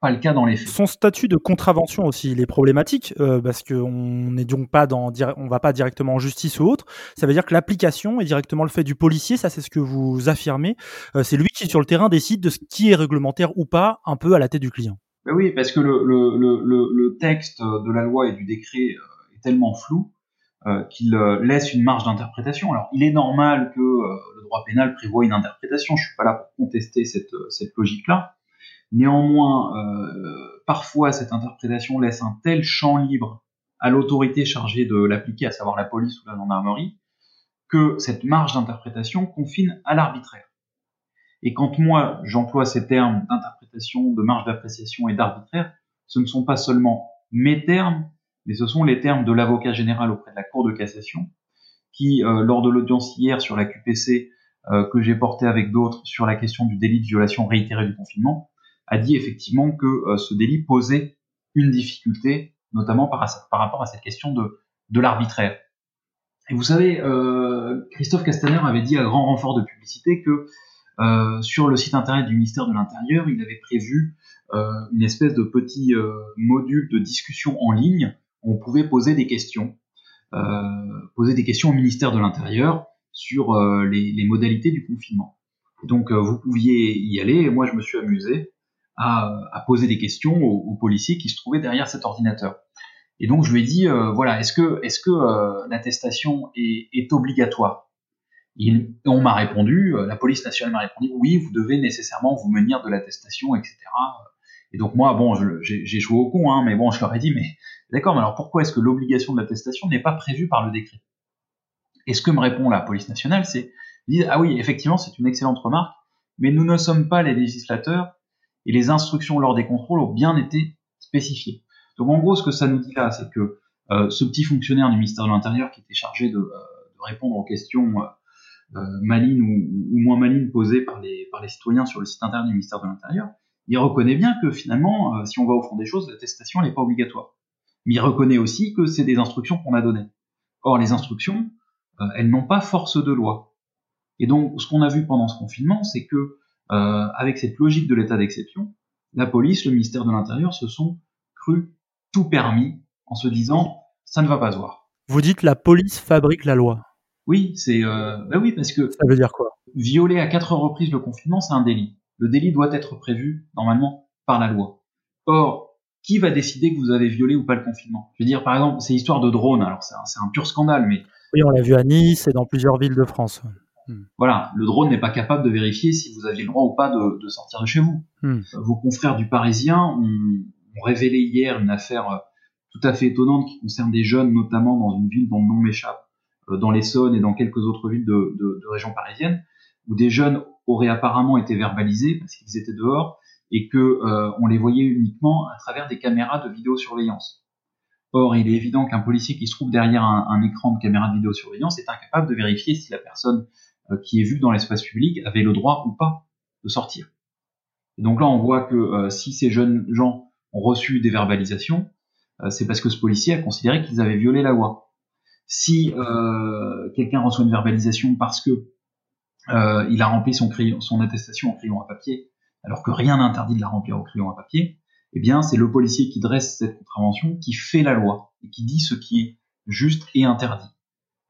pas le cas dans les faits. Son statut de contravention aussi, il est problématique euh, parce qu'on n'est donc pas dans, on va pas directement en justice ou autre. Ça veut dire que l'application est directement le fait du policier. Ça, c'est ce que vous affirmez. Euh, c'est lui qui sur le terrain décide de ce qui est réglementaire ou pas, un peu à la tête du client. Ben oui, parce que le, le, le, le, texte de la loi et du décret euh, est tellement flou euh, qu'il euh, laisse une marge d'interprétation. Alors, il est normal que le droit pénal prévoit une interprétation. Je suis pas là pour contester cette, cette logique-là. Néanmoins, euh, parfois cette interprétation laisse un tel champ libre à l'autorité chargée de l'appliquer, à savoir la police ou la gendarmerie, que cette marge d'interprétation confine à l'arbitraire. Et quand moi j'emploie ces termes d'interprétation, de marge d'appréciation et d'arbitraire, ce ne sont pas seulement mes termes, mais ce sont les termes de l'avocat général auprès de la Cour de cassation, qui, euh, lors de l'audience hier sur la QPC euh, que j'ai portée avec d'autres sur la question du délit de violation réitérée du confinement, a dit effectivement que euh, ce délit posait une difficulté, notamment par, rapport à cette question de, l'arbitraire. Et vous savez, Christophe Castaner avait dit à grand renfort de publicité que euh, sur le site internet du ministère de l'Intérieur, il avait prévu euh, une espèce de petit euh, module de discussion en ligne où on pouvait poser des questions, poser des questions au ministère de l'Intérieur sur les, modalités du confinement. donc vous pouviez y aller et moi je me suis amusé à, poser des questions aux, policiers qui se trouvaient derrière cet ordinateur. Et donc je lui ai dit voilà est-ce que est-ce que l'attestation est, est obligatoire? On m'a répondu, euh, la police nationale m'a répondu, oui, vous devez nécessairement vous munir de l'attestation, etc. Et donc moi, bon, j'ai joué au con, hein, mais bon, je leur ai dit, mais d'accord, mais alors pourquoi est-ce que l'obligation de l'attestation n'est pas prévue par le décret? Et ce que me répond la police nationale, c'est, ah oui, effectivement, c'est une excellente remarque, mais nous ne sommes pas les législateurs, et les instructions lors des contrôles ont bien été spécifiées. Donc en gros, ce que ça nous dit là, c'est que euh, ce petit fonctionnaire du ministère de l'Intérieur qui était chargé de, euh, répondre aux questions euh, malines ou, moins malines posées par les, par les citoyens sur le site internet du ministère de l'Intérieur, il reconnaît bien que finalement, si on va au fond des choses, l'attestation n'est pas obligatoire. Mais il reconnaît aussi que c'est des instructions qu'on a données. Or, les instructions, elles n'ont pas force de loi. Et donc, ce qu'on a vu pendant ce confinement, c'est que, avec cette logique de l'état d'exception, la police, le ministère de l'Intérieur se sont cru tout permis en se disant ça ne va pas se voir. Vous dites la police fabrique la loi. Oui, c'est euh, bah oui parce que ça veut dire quoi? Violer à quatre reprises le confinement, c'est un délit. Le délit doit être prévu normalement par la loi. Or, qui va décider que vous avez violé ou pas le confinement? Je veux dire, par exemple, c'est histoire de drone. Alors c'est un, pur scandale, mais oui, on l'a vu à Nice et dans plusieurs villes de France. Hmm. Voilà, le drone n'est pas capable de vérifier si vous aviez le droit ou pas de, sortir de chez vous. Hmm. Vos confrères du Parisien ont, ont, révélé hier une affaire euh, tout à fait étonnante qui concerne des jeunes, notamment dans une ville dont le nom m'échappe, euh, dans l'Essonne et dans quelques autres villes de, de, de région parisienne, où des jeunes auraient apparemment été verbalisés parce qu'ils étaient dehors et que euh, on les voyait uniquement à travers des caméras de vidéosurveillance. Or, il est évident qu'un policier qui se trouve derrière un, un, écran de caméra de vidéosurveillance est incapable de vérifier si la personne euh, qui est vue dans l'espace public avait le droit ou pas de sortir. Et donc là, on voit que si ces jeunes gens ont reçu des verbalisations, c'est parce que ce policier a considéré qu'ils avaient violé la loi. Si euh, quelqu'un reçoit une verbalisation parce que euh, il a rempli son attestation en crayon à papier, alors que rien n'interdit de la remplir au crayon à papier, eh bien c'est le policier qui dresse cette contravention qui fait la loi et qui dit ce qui est juste et interdit.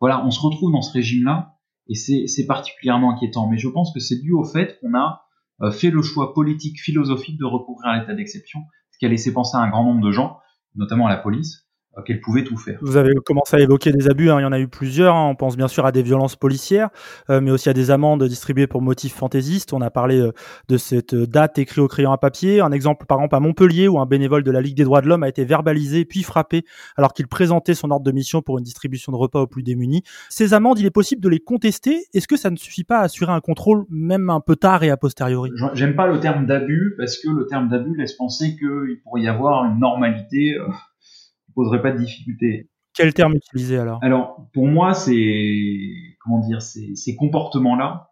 Voilà, on se retrouve dans ce régime-là et c'est particulièrement inquiétant. Mais je pense que c'est dû au fait qu'on a euh, fait le choix politique, philosophique de recouvrir à l'état d'exception, ce qui a laissé penser à un grand nombre de gens, notamment à la police, qu'elle pouvait tout faire. Vous avez commencé à évoquer des abus, hein. il y en a eu plusieurs. Hein. On pense bien sûr à des violences policières, euh, mais aussi à des amendes distribuées pour motifs fantaisistes. On a parlé euh, de cette date écrite au crayon à papier. Un exemple par exemple à Montpellier où un bénévole de la Ligue des droits de l'homme a été verbalisé puis frappé alors qu'il présentait son ordre de mission pour une distribution de repas aux plus démunis. Ces amendes, il est possible de les contester. Est-ce que ça ne suffit pas à assurer un contrôle même un peu tard et a posteriori? J'aime pas le terme d'abus parce que le terme d'abus laisse penser qu'il pourrait y avoir une normalité poserait pas de difficulté. Quel terme utiliser alors? Alors, pour moi, c'est comment dire, ces, comportements-là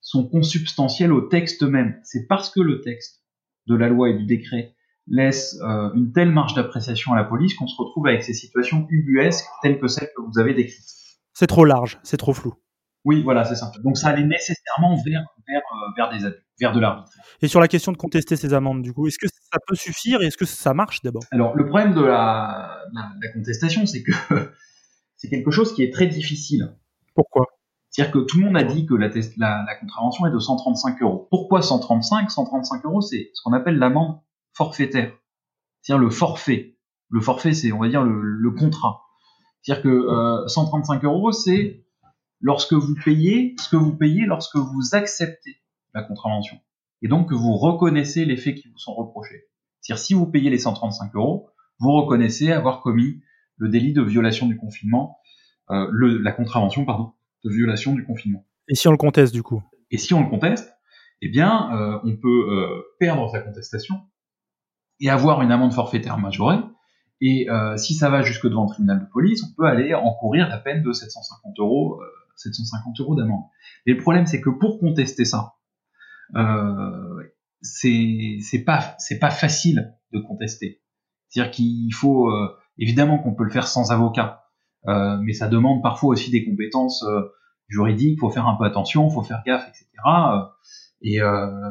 sont consubstantiels au texte même. C'est parce que le texte de la loi et du décret laisse euh, une telle marge d'appréciation à la police qu'on se retrouve avec ces situations ubuesques telles que celles que vous avez décrites. C'est trop large, c'est trop flou. Oui, voilà, c'est ça. Donc ça allait nécessairement vers, vers, euh, vers des abus, vers de l'arbitre. Et sur la question de contester ces amendes, du coup, est-ce que ça peut suffire et est-ce que ça marche d'abord? Alors, le problème de la, la, contestation, c'est que (laughs) c'est quelque chose qui est très difficile. Pourquoi? C'est-à-dire que tout le monde a dit que la, la, la contravention est de 135 euros. Pourquoi 135 135 euros, c'est ce qu'on appelle l'amende forfaitaire. C'est-à-dire le forfait. Le forfait, c'est, on va dire, le, le contrat. C'est-à-dire que euh, 135 euros, c'est lorsque vous payez ce que vous payez lorsque vous acceptez la contravention. Et donc que vous reconnaissez les faits qui vous sont reprochés. C'est-à-dire si vous payez les 135 euros, vous reconnaissez avoir commis le délit de violation du confinement, euh, le, la contravention, pardon, de violation du confinement. Et si on le conteste du coup? Et si on le conteste, eh bien, euh, on peut euh, perdre sa contestation et avoir une amende forfaitaire majorée. Et euh, si ça va jusque devant le tribunal de police, on peut aller encourir la peine de 750 euros, 750 euros d'amende. Et le problème, c'est que pour contester ça, c'est pas c'est pas facile de contester. C'est-à-dire qu'il faut évidemment qu'on peut le faire sans avocat, mais ça demande parfois aussi des compétences juridiques. Il faut faire un peu attention, il faut faire gaffe, etc. Et, euh,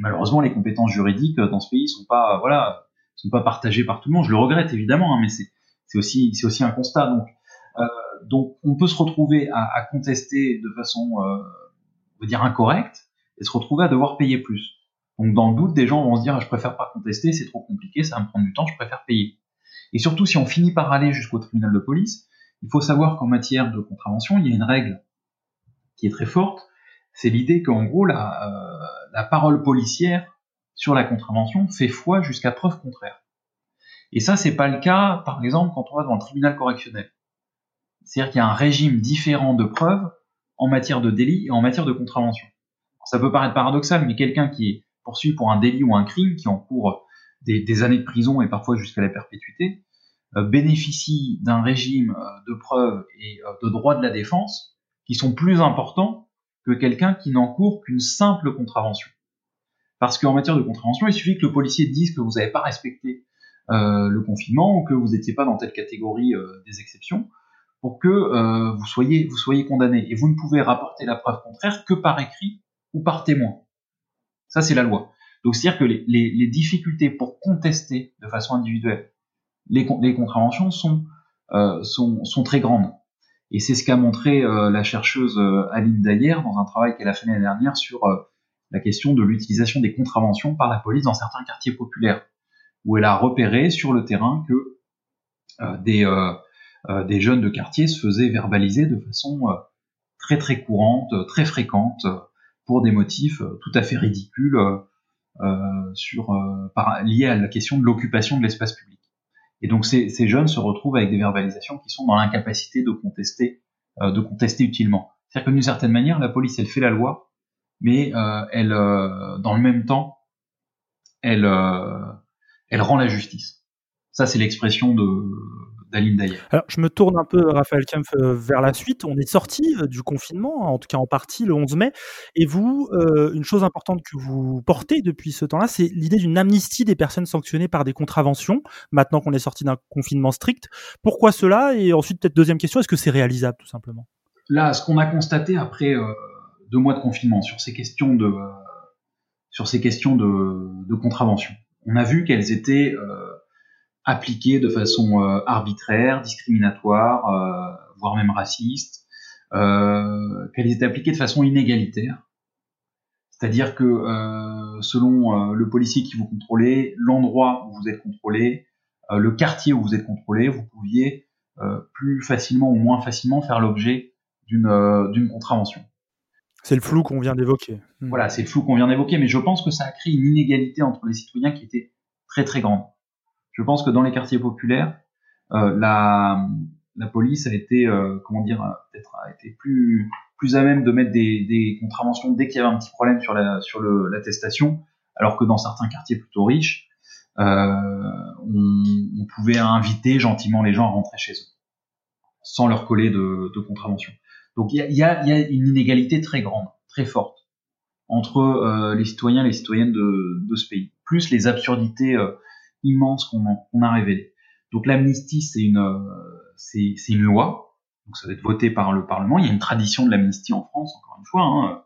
malheureusement, les compétences juridiques dans ce pays sont pas, voilà, sont pas partagées par tout le monde. Je le regrette évidemment, hein, mais c'est aussi, c'est aussi un constat. Donc, euh, donc, on peut se retrouver à, contester de façon, euh, on va dire incorrecte, et se retrouver à devoir payer plus. Donc, dans le doute, des gens vont se dire, je préfère pas contester, c'est trop compliqué, ça va me prendre du temps, je préfère payer. Et surtout, si on finit par aller jusqu'au tribunal de police, il faut savoir qu'en matière de contravention, il y a une règle qui est très forte, c'est l'idée qu'en gros, la, euh, la parole policière sur la contravention fait foi jusqu'à preuve contraire. Et ça, c'est pas le cas, par exemple, quand on va devant le tribunal correctionnel. C'est-à-dire qu'il y a un régime différent de preuves en matière de délit et en matière de contravention. Ça peut paraître paradoxal, mais quelqu'un qui est poursuivi pour un délit ou un crime, qui encourt des, années de prison et parfois jusqu'à la perpétuité, euh, bénéficie d'un régime euh, de preuves et de droits de la défense qui sont plus importants que quelqu'un qui n'encourt qu'une simple contravention. Parce qu'en matière de contravention, il suffit que le policier dise que vous n'avez pas respecté euh, le confinement ou que vous n'étiez pas dans telle catégorie euh, des exceptions pour que euh, vous soyez vous soyez condamné. Et vous ne pouvez rapporter la preuve contraire que par écrit ou par témoin. Ça, c'est la loi. Donc, c'est-à-dire que les, les, les, difficultés pour contester de façon individuelle les, les contraventions sont, euh, sont, sont très grandes. Et c'est ce qu'a montré euh, la chercheuse euh, Aline Daguerre dans un travail qu'elle a fait l'année dernière sur euh, la question de l'utilisation des contraventions par la police dans certains quartiers populaires, où elle a repéré sur le terrain que des, des jeunes de quartier se faisaient verbaliser de façon très très courante, très fréquente, pour des motifs tout à fait ridicules liés à la question de l'occupation de l'espace public. Et donc ces, jeunes se retrouvent avec des verbalisations qui sont dans l'incapacité de contester, euh, de contester utilement. C'est-à-dire que d'une certaine manière, la police, elle fait la loi, mais euh, elle, euh, dans le même temps, elle, euh, elle rend la justice. Ça, c'est l'expression de, alors, je me tourne un peu, Raphaël Kempf, euh, vers la suite. On est sorti euh, du confinement, en tout cas en partie, le 11 mai. Et vous, euh, une chose importante que vous portez depuis ce temps-là, c'est l'idée d'une amnistie des personnes sanctionnées par des contraventions, maintenant qu'on est sorti d'un confinement strict. Pourquoi cela? Et ensuite, peut-être deuxième question, est-ce que c'est réalisable, tout simplement? Là, ce qu'on a constaté après deux mois de confinement sur ces questions de, sur ces questions de, de contravention, on a vu qu'elles étaient appliquées de façon euh, arbitraire, discriminatoire, euh, voire même raciste, euh, qu'elles étaient appliquées de façon inégalitaire. C'est-à-dire que selon le policier qui vous contrôlait, l'endroit où vous êtes contrôlé, le quartier où vous êtes contrôlé, vous pouviez plus facilement ou moins facilement faire l'objet d'une contravention. C'est le flou qu'on vient d'évoquer. Voilà, c'est le flou qu'on vient d'évoquer, mais je pense que ça a créé une inégalité entre les citoyens qui était très très grande je pense que dans les quartiers populaires, euh, la, la police a été, euh, comment dire, peut-être a été plus plus à même de mettre des, des contraventions dès qu'il y avait un petit problème sur la sur l'attestation, alors que dans certains quartiers plutôt riches, euh, on, on, pouvait inviter gentiment les gens à rentrer chez eux sans leur coller de, de contravention. Donc il y a, y, y a, une inégalité très grande, très forte entre euh, les citoyens et les citoyennes de, de, ce pays, plus les absurdités euh, immense qu'on a révélé. Donc l'amnistie, c'est une, euh, une loi, donc ça va être voté par le Parlement. Il y a une tradition de l'amnistie en France, encore une fois. Hein.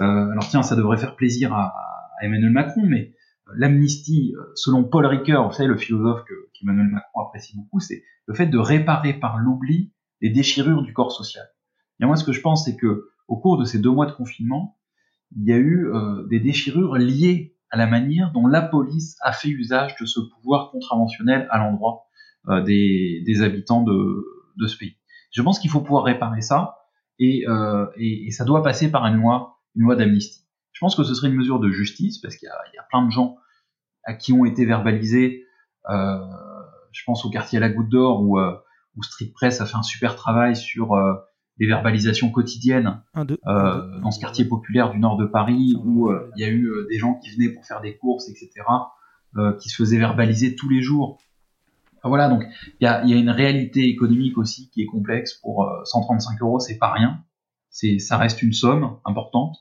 Euh, alors tiens, ça devrait faire plaisir à, à Emmanuel Macron, mais l'amnistie, euh, selon Paul Ricoeur, vous savez, le philosophe qu'Emmanuel Macron apprécie beaucoup, c'est le fait de réparer par l'oubli les déchirures du corps social. Et moi, ce que je pense, c'est que au cours de ces deux mois de confinement, il y a eu euh, des déchirures liées à la manière dont la police a fait usage de ce pouvoir contraventionnel à l'endroit euh, des, des, habitants de, de, ce pays. Je pense qu'il faut pouvoir réparer ça et, euh, et, et, ça doit passer par une loi, une loi d'amnistie. Je pense que ce serait une mesure de justice parce qu'il y, y, a plein de gens à qui ont été verbalisés. Euh, je pense au quartier à la Goutte d'Or où, euh, où Street Press a fait un super travail sur euh, des verbalisations quotidiennes dans ce quartier populaire du nord de Paris où il y a eu des gens qui venaient pour faire des courses, etc., qui se faisaient verbaliser tous les jours. voilà, donc il y a, y a, une réalité économique aussi qui est complexe. Pour 135 euros, c'est pas rien. C'est, ça reste une somme importante.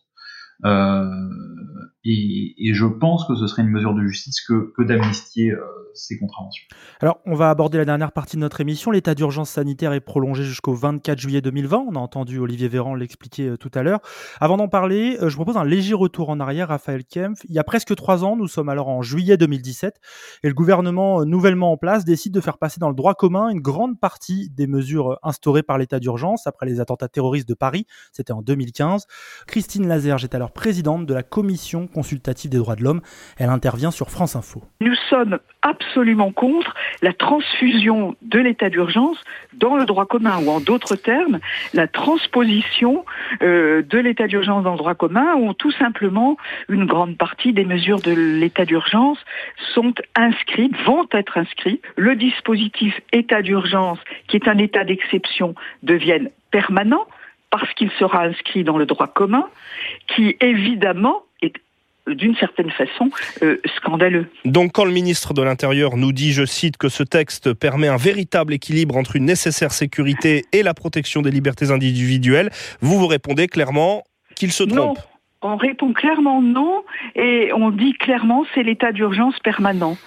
Et, et, je pense que ce serait une mesure de justice que, que d'amnistier euh, ces contraventions. Alors, on va aborder la dernière partie de notre émission. L'état d'urgence sanitaire est prolongé jusqu'au 24 juillet 2020. On a entendu Olivier Véran l'expliquer euh, tout à l'heure. Avant d'en parler, euh, je propose un léger retour en arrière, Raphaël Kempf. Il y a presque trois ans, nous sommes alors en juillet 2017, et le gouvernement nouvellement en place décide de faire passer dans le droit commun une grande partie des mesures instaurées par l'état d'urgence après les attentats terroristes de Paris. C'était en 2015. Christine Lazerge est alors présidente de la commission consultative des droits de l'homme. Elle intervient sur France Info. Nous sommes absolument contre la transfusion de l'état d'urgence dans le droit commun, ou en d'autres termes, la transposition euh, de l'état d'urgence dans le droit commun, où tout simplement une grande partie des mesures de l'état d'urgence sont inscrites, vont être inscrites. Le dispositif état d'urgence, qui est un état d'exception, devienne permanent parce qu'il sera inscrit dans le droit commun, qui évidemment d'une certaine façon euh, scandaleux. Donc quand le ministre de l'Intérieur nous dit, je cite, que ce texte permet un véritable équilibre entre une nécessaire sécurité et la protection des libertés individuelles, vous vous répondez clairement qu'il se trompe. Non. On répond clairement non et on dit clairement c'est l'état d'urgence permanent.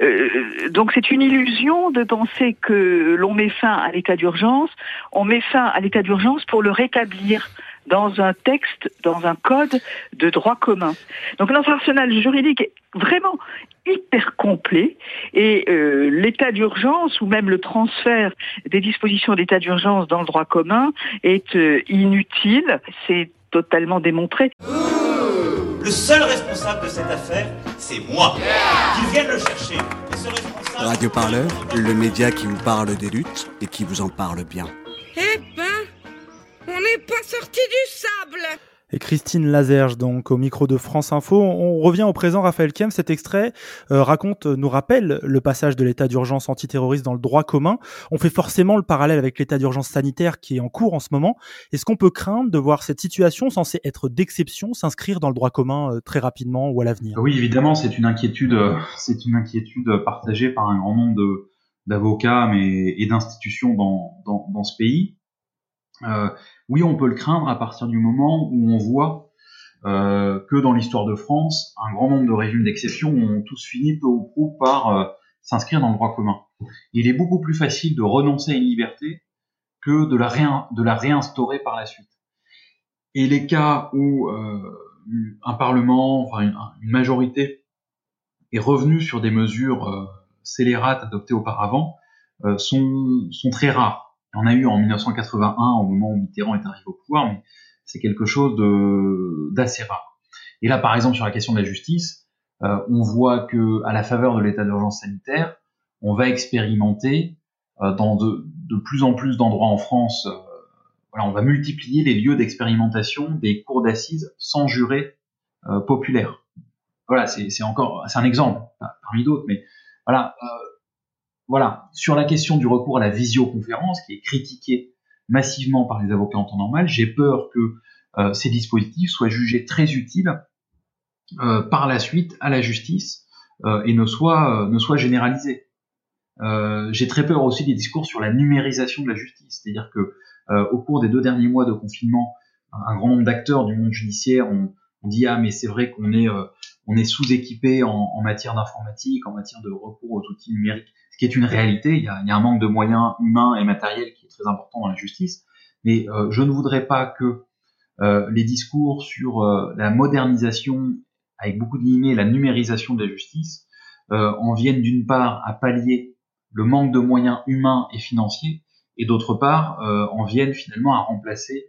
Euh, donc c'est une illusion de penser que l'on met fin à l'état d'urgence. On met fin à l'état d'urgence pour le rétablir dans un texte, dans un code de droit commun. Donc notre arsenal juridique est vraiment hyper complet et euh, l'état d'urgence ou même le transfert des dispositions d'état d'urgence dans le droit commun est euh, inutile. C'est totalement démontré. Le seul responsable de cette affaire, c'est moi. Qu'ils viennent le chercher. Radio Parleur, le média qui vous parle des luttes et qui vous en parle bien. Eh ben, on n'est pas sorti du sable et Christine Lazerge, donc au micro de France Info. On revient au présent, Raphaël Kem. Cet extrait euh, raconte, nous rappelle le passage de l'état d'urgence antiterroriste dans le droit commun. On fait forcément le parallèle avec l'état d'urgence sanitaire qui est en cours en ce moment. Est-ce qu'on peut craindre de voir cette situation censée être d'exception s'inscrire dans le droit commun euh, très rapidement ou à l'avenir? Oui, évidemment, c'est une inquiétude, euh, c'est une inquiétude partagée par un grand nombre de d'avocats mais et d'institutions dans, dans, dans ce pays. Euh, oui, on peut le craindre à partir du moment où on voit euh, que dans l'histoire de France, un grand nombre de régimes d'exception ont tous fini peu ou prou par euh, s'inscrire dans le droit commun. Il est beaucoup plus facile de renoncer à une liberté que de la, réinstaurer par la suite. Et les cas où un Parlement, enfin une, majorité, est revenu sur des mesures scélérates adoptées auparavant, sont très rares. En a eu en 1981 au moment où Mitterrand est arrivé au pouvoir, mais c'est quelque chose d'assez rare. Et là, par exemple, sur la question de la justice, euh, on voit que à la faveur de l'état d'urgence sanitaire, on va expérimenter euh, dans de, de, plus en plus d'endroits en France, euh, voilà, on va multiplier les lieux d'expérimentation des cours d'assises sans juré euh, populaire. Voilà, c'est encore, c'est un exemple parmi d'autres, mais voilà, voilà, sur la question du recours à la visioconférence, qui est critiquée massivement par les avocats en temps normal, j'ai peur que euh, ces dispositifs soient jugés très utiles euh, par la suite à la justice euh, et ne soient, généralisés. j'ai très peur aussi des discours sur la numérisation de la justice, c'est-à-dire que au cours des deux derniers mois de confinement, un grand nombre d'acteurs du monde judiciaire ont, dit ah mais c'est vrai qu'on est sous-équipé en, matière d'informatique, en matière de recours aux outils numériques qui est une réalité. Il y, a, il y, a, un manque de moyens humains et matériels qui est très important dans la justice. Mais euh, je ne voudrais pas que euh, les discours sur euh, la modernisation, avec beaucoup de guillemets, la numérisation de la justice, euh, en viennent d'une part à pallier le manque de moyens humains et financiers, et d'autre part euh, en viennent finalement à remplacer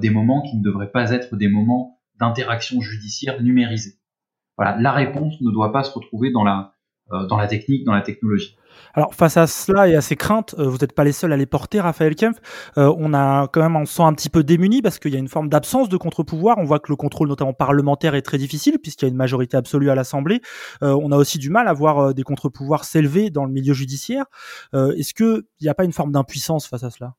des moments qui ne devraient pas être des moments d'interaction judiciaire numérisés. Voilà, la réponse ne doit pas se retrouver dans la dans la technique, dans la technologie. Alors face à cela et à ces craintes, euh, vous n'êtes pas les seuls à les porter, Raphaël Kempf. Euh, on a quand même, on se sent un petit peu démuni parce qu'il y a une forme d'absence de contre-pouvoir. On voit que le contrôle, notamment parlementaire, est très difficile puisqu'il y a une majorité absolue à l'Assemblée. Euh, on a aussi du mal à voir des contre-pouvoirs s'élever dans le milieu judiciaire. Est-ce qu'il n'y a pas une forme d'impuissance face à cela?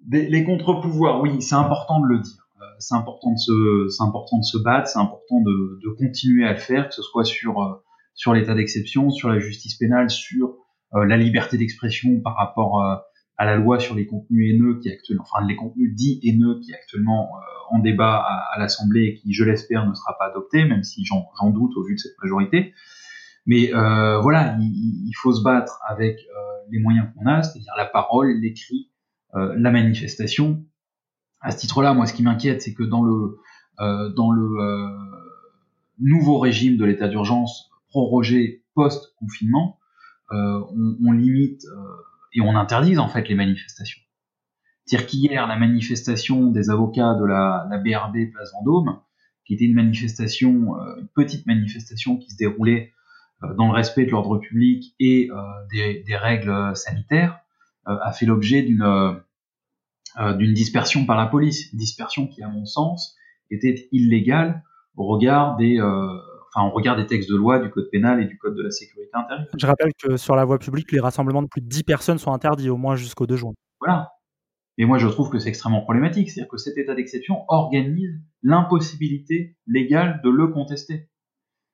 Des- les contre-pouvoirs, oui, c'est important de le dire. Euh, C'est important de se, c'est important de se battre, c'est important de, de continuer à le faire, que ce soit sur euh, sur l'état d'exception, sur la justice pénale, sur euh, la liberté d'expression par rapport euh, à la loi sur les contenus haineux qui actuellement, enfin les contenus dits haineux qui est actuellement euh, en débat à, à l'Assemblée et qui, je l'espère, ne sera pas adopté, même si j'en doute au vu de cette majorité. Mais euh, voilà, il, il- il faut se battre avec euh, les moyens qu'on a, c'est-à-dire la parole, l'écrit, euh, la manifestation. À ce titre-là, moi, ce qui m'inquiète, c'est que dans le euh, dans le euh, nouveau régime de l'état d'urgence prorogé post-confinement, euh, on, limite euh, et on interdise en fait les manifestations. C'est-à-dire qu'hier, la manifestation des avocats de la, la BRB Place Vendôme, qui était une manifestation, euh, une petite manifestation qui se déroulait dans le respect de l'ordre public et des, règles sanitaires, a fait l'objet d'une dispersion par la police, dispersion qui, à mon sens, était illégale au regard des, enfin, au regard des textes de loi du code pénal et du code de la sécurité intérieure. Je rappelle que sur la voie publique, les rassemblements de plus de 10 personnes sont interdits, au moins jusqu'au 2 juin. Voilà. Et moi, je trouve que c'est extrêmement problématique. C'est-à-dire que cet état d'exception organise l'impossibilité légale de le contester.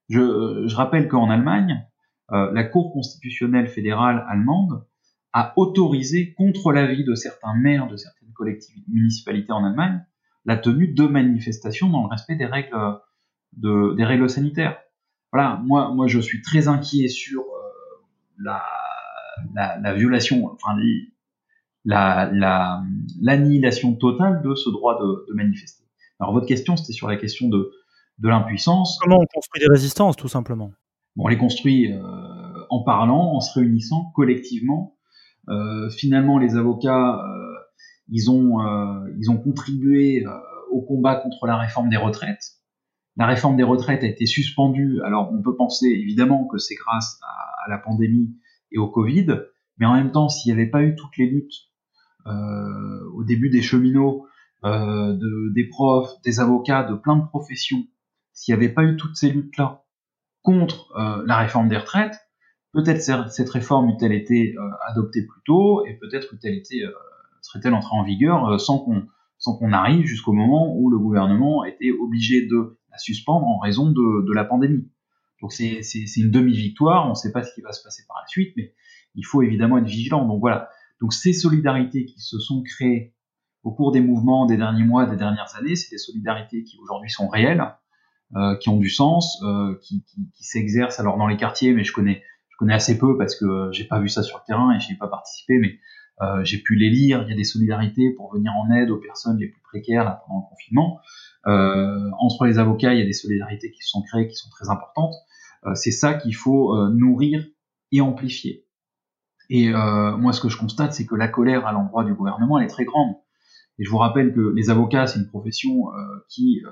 Je, je rappelle qu'en Allemagne, euh, la Cour constitutionnelle fédérale allemande a autorisé, contre l'avis de certains maires de certaines collectivités municipalités en Allemagne, la tenue de manifestations dans le respect des règles, de, des règles sanitaires. Voilà, moi, moi, je suis très inquiet sur euh, la, la, la violation, enfin, la, l'annihilation totale de ce droit de, de manifester. Alors votre question, c'était sur la question de, de l'impuissance. Comment on construit des résistances, tout simplement? Bon, on les construit euh, en parlant, en se réunissant collectivement. Euh, finalement, les avocats, euh, ils ont, ils ont contribué au combat contre la réforme des retraites. La réforme des retraites a été suspendue. Alors, on peut penser évidemment que c'est grâce à, la pandémie et au Covid, mais en même temps, s'il n'y avait pas eu toutes les luttes euh, au début des cheminots, euh, de, des profs, des avocats, de plein de professions, s'il n'y avait pas eu toutes ces luttes-là contre euh, la réforme des retraites, peut-être cette réforme eût-elle été euh, adoptée plus tôt et peut-être eût-elle été euh, serait-elle entrée en vigueur euh, sans qu'on sans qu'on arrive jusqu'au moment où le gouvernement était obligé de la suspendre en raison de, la pandémie. Donc c'est une demi-victoire, on ne sait pas ce qui va se passer par la suite, mais il faut évidemment être vigilant. Donc voilà. Donc ces solidarités qui se sont créées au cours des mouvements des derniers mois, des dernières années, c'est des solidarités qui aujourd'hui sont réelles, euh, qui ont du sens, euh, qui, s'exercent alors dans les quartiers, mais je connais, je connais assez peu parce que j'ai pas vu ça sur le terrain et j'y ai pas participé, mais euh, j'ai pu les lire. Il y a des solidarités pour venir en aide aux personnes les plus précaires pendant le confinement. Euh, entre les avocats, il y a des solidarités qui sont créées, qui sont très importantes. Euh, c'est ça qu'il faut euh, nourrir et amplifier. Et moi, ce que je constate, c'est que la colère à l'endroit du gouvernement, elle est très grande. Et je vous rappelle que les avocats, c'est une profession qui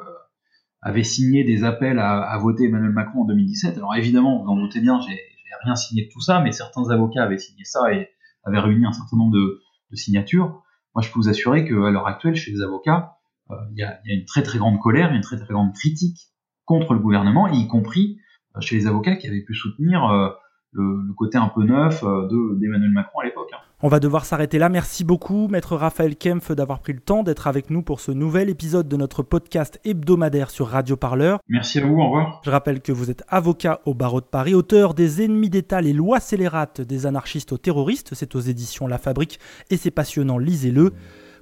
avait signé des appels à, à, voter Emmanuel Macron en 2017. Alors évidemment, vous en doutez bien, j'ai rien signé de tout ça, mais certains avocats avaient signé ça et avaient réuni un certain nombre de, de signatures. Moi, je peux vous assurer qu'à l'heure actuelle, chez les avocats, il euh, y, a, y, a, une très très grande colère, il y a une très très grande critique contre le gouvernement, y compris euh, chez les avocats qui avaient pu soutenir euh, le, le, côté un peu neuf d'Emmanuel Macron à l'époque. Hein. On va devoir s'arrêter là. Merci beaucoup, maître Raphaël Kempf, d'avoir pris le temps d'être avec nous pour ce nouvel épisode de notre podcast hebdomadaire sur Radio Parleur. Merci à vous, au revoir. Je rappelle que vous êtes avocat au barreau de Paris, auteur des Ennemis d'État, les lois scélérates des anarchistes aux terroristes. C'est aux éditions La Fabrique et c'est passionnant, lisez-le.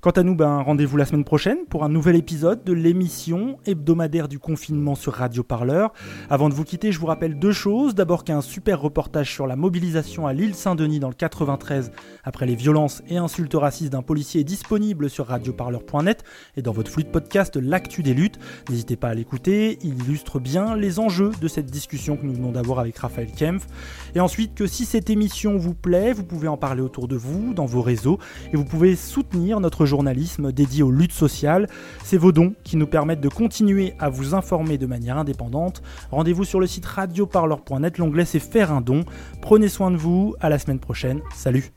Quant à nous, ben, rendez-vous la semaine prochaine pour un nouvel épisode de l'émission hebdomadaire du confinement sur Radio Parleur. Avant de vous quitter, je vous rappelle deux choses. D'abord qu'un super reportage sur la mobilisation à l'île Saint-Denis dans le 93 après les violences et insultes racistes d'un policier est disponible sur radioparleur.net et dans votre flux de podcast L'actu des luttes. N'hésitez pas à l'écouter, il illustre bien les enjeux de cette discussion que nous venons d'avoir avec Raphaël Kempf. Et ensuite que si cette émission vous plaît, vous pouvez en parler autour de vous, dans vos réseaux, et vous pouvez soutenir notre journalisme dédié aux luttes sociales. C'est vos dons qui nous permettent de continuer à vous informer de manière indépendante. Rendez-vous sur le site radioparleur.net, l'onglet c'est faire un don. Prenez soin de vous, à la semaine prochaine, salut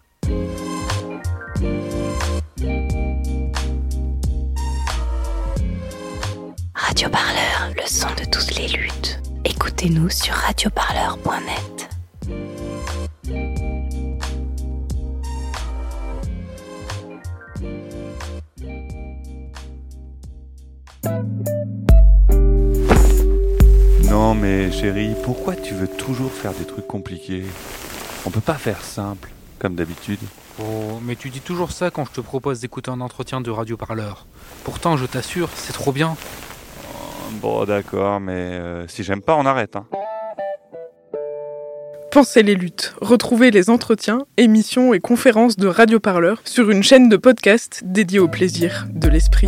Radio Parleur, le son de toutes les luttes. Écoutez-nous sur radioparleur.net. Non mais chérie, pourquoi tu veux toujours faire des trucs compliqués? On peut pas faire simple, comme d'habitude. Oh, mais tu dis toujours ça quand je te propose d'écouter un entretien de radioparleur. Pourtant, je t'assure, c'est trop bien. Bon d'accord, mais euh, si j'aime pas, on arrête. Hein. Pensez les luttes. Retrouvez les entretiens, émissions et conférences de radioparleurs sur une chaîne de podcast dédiée au plaisir de l'esprit.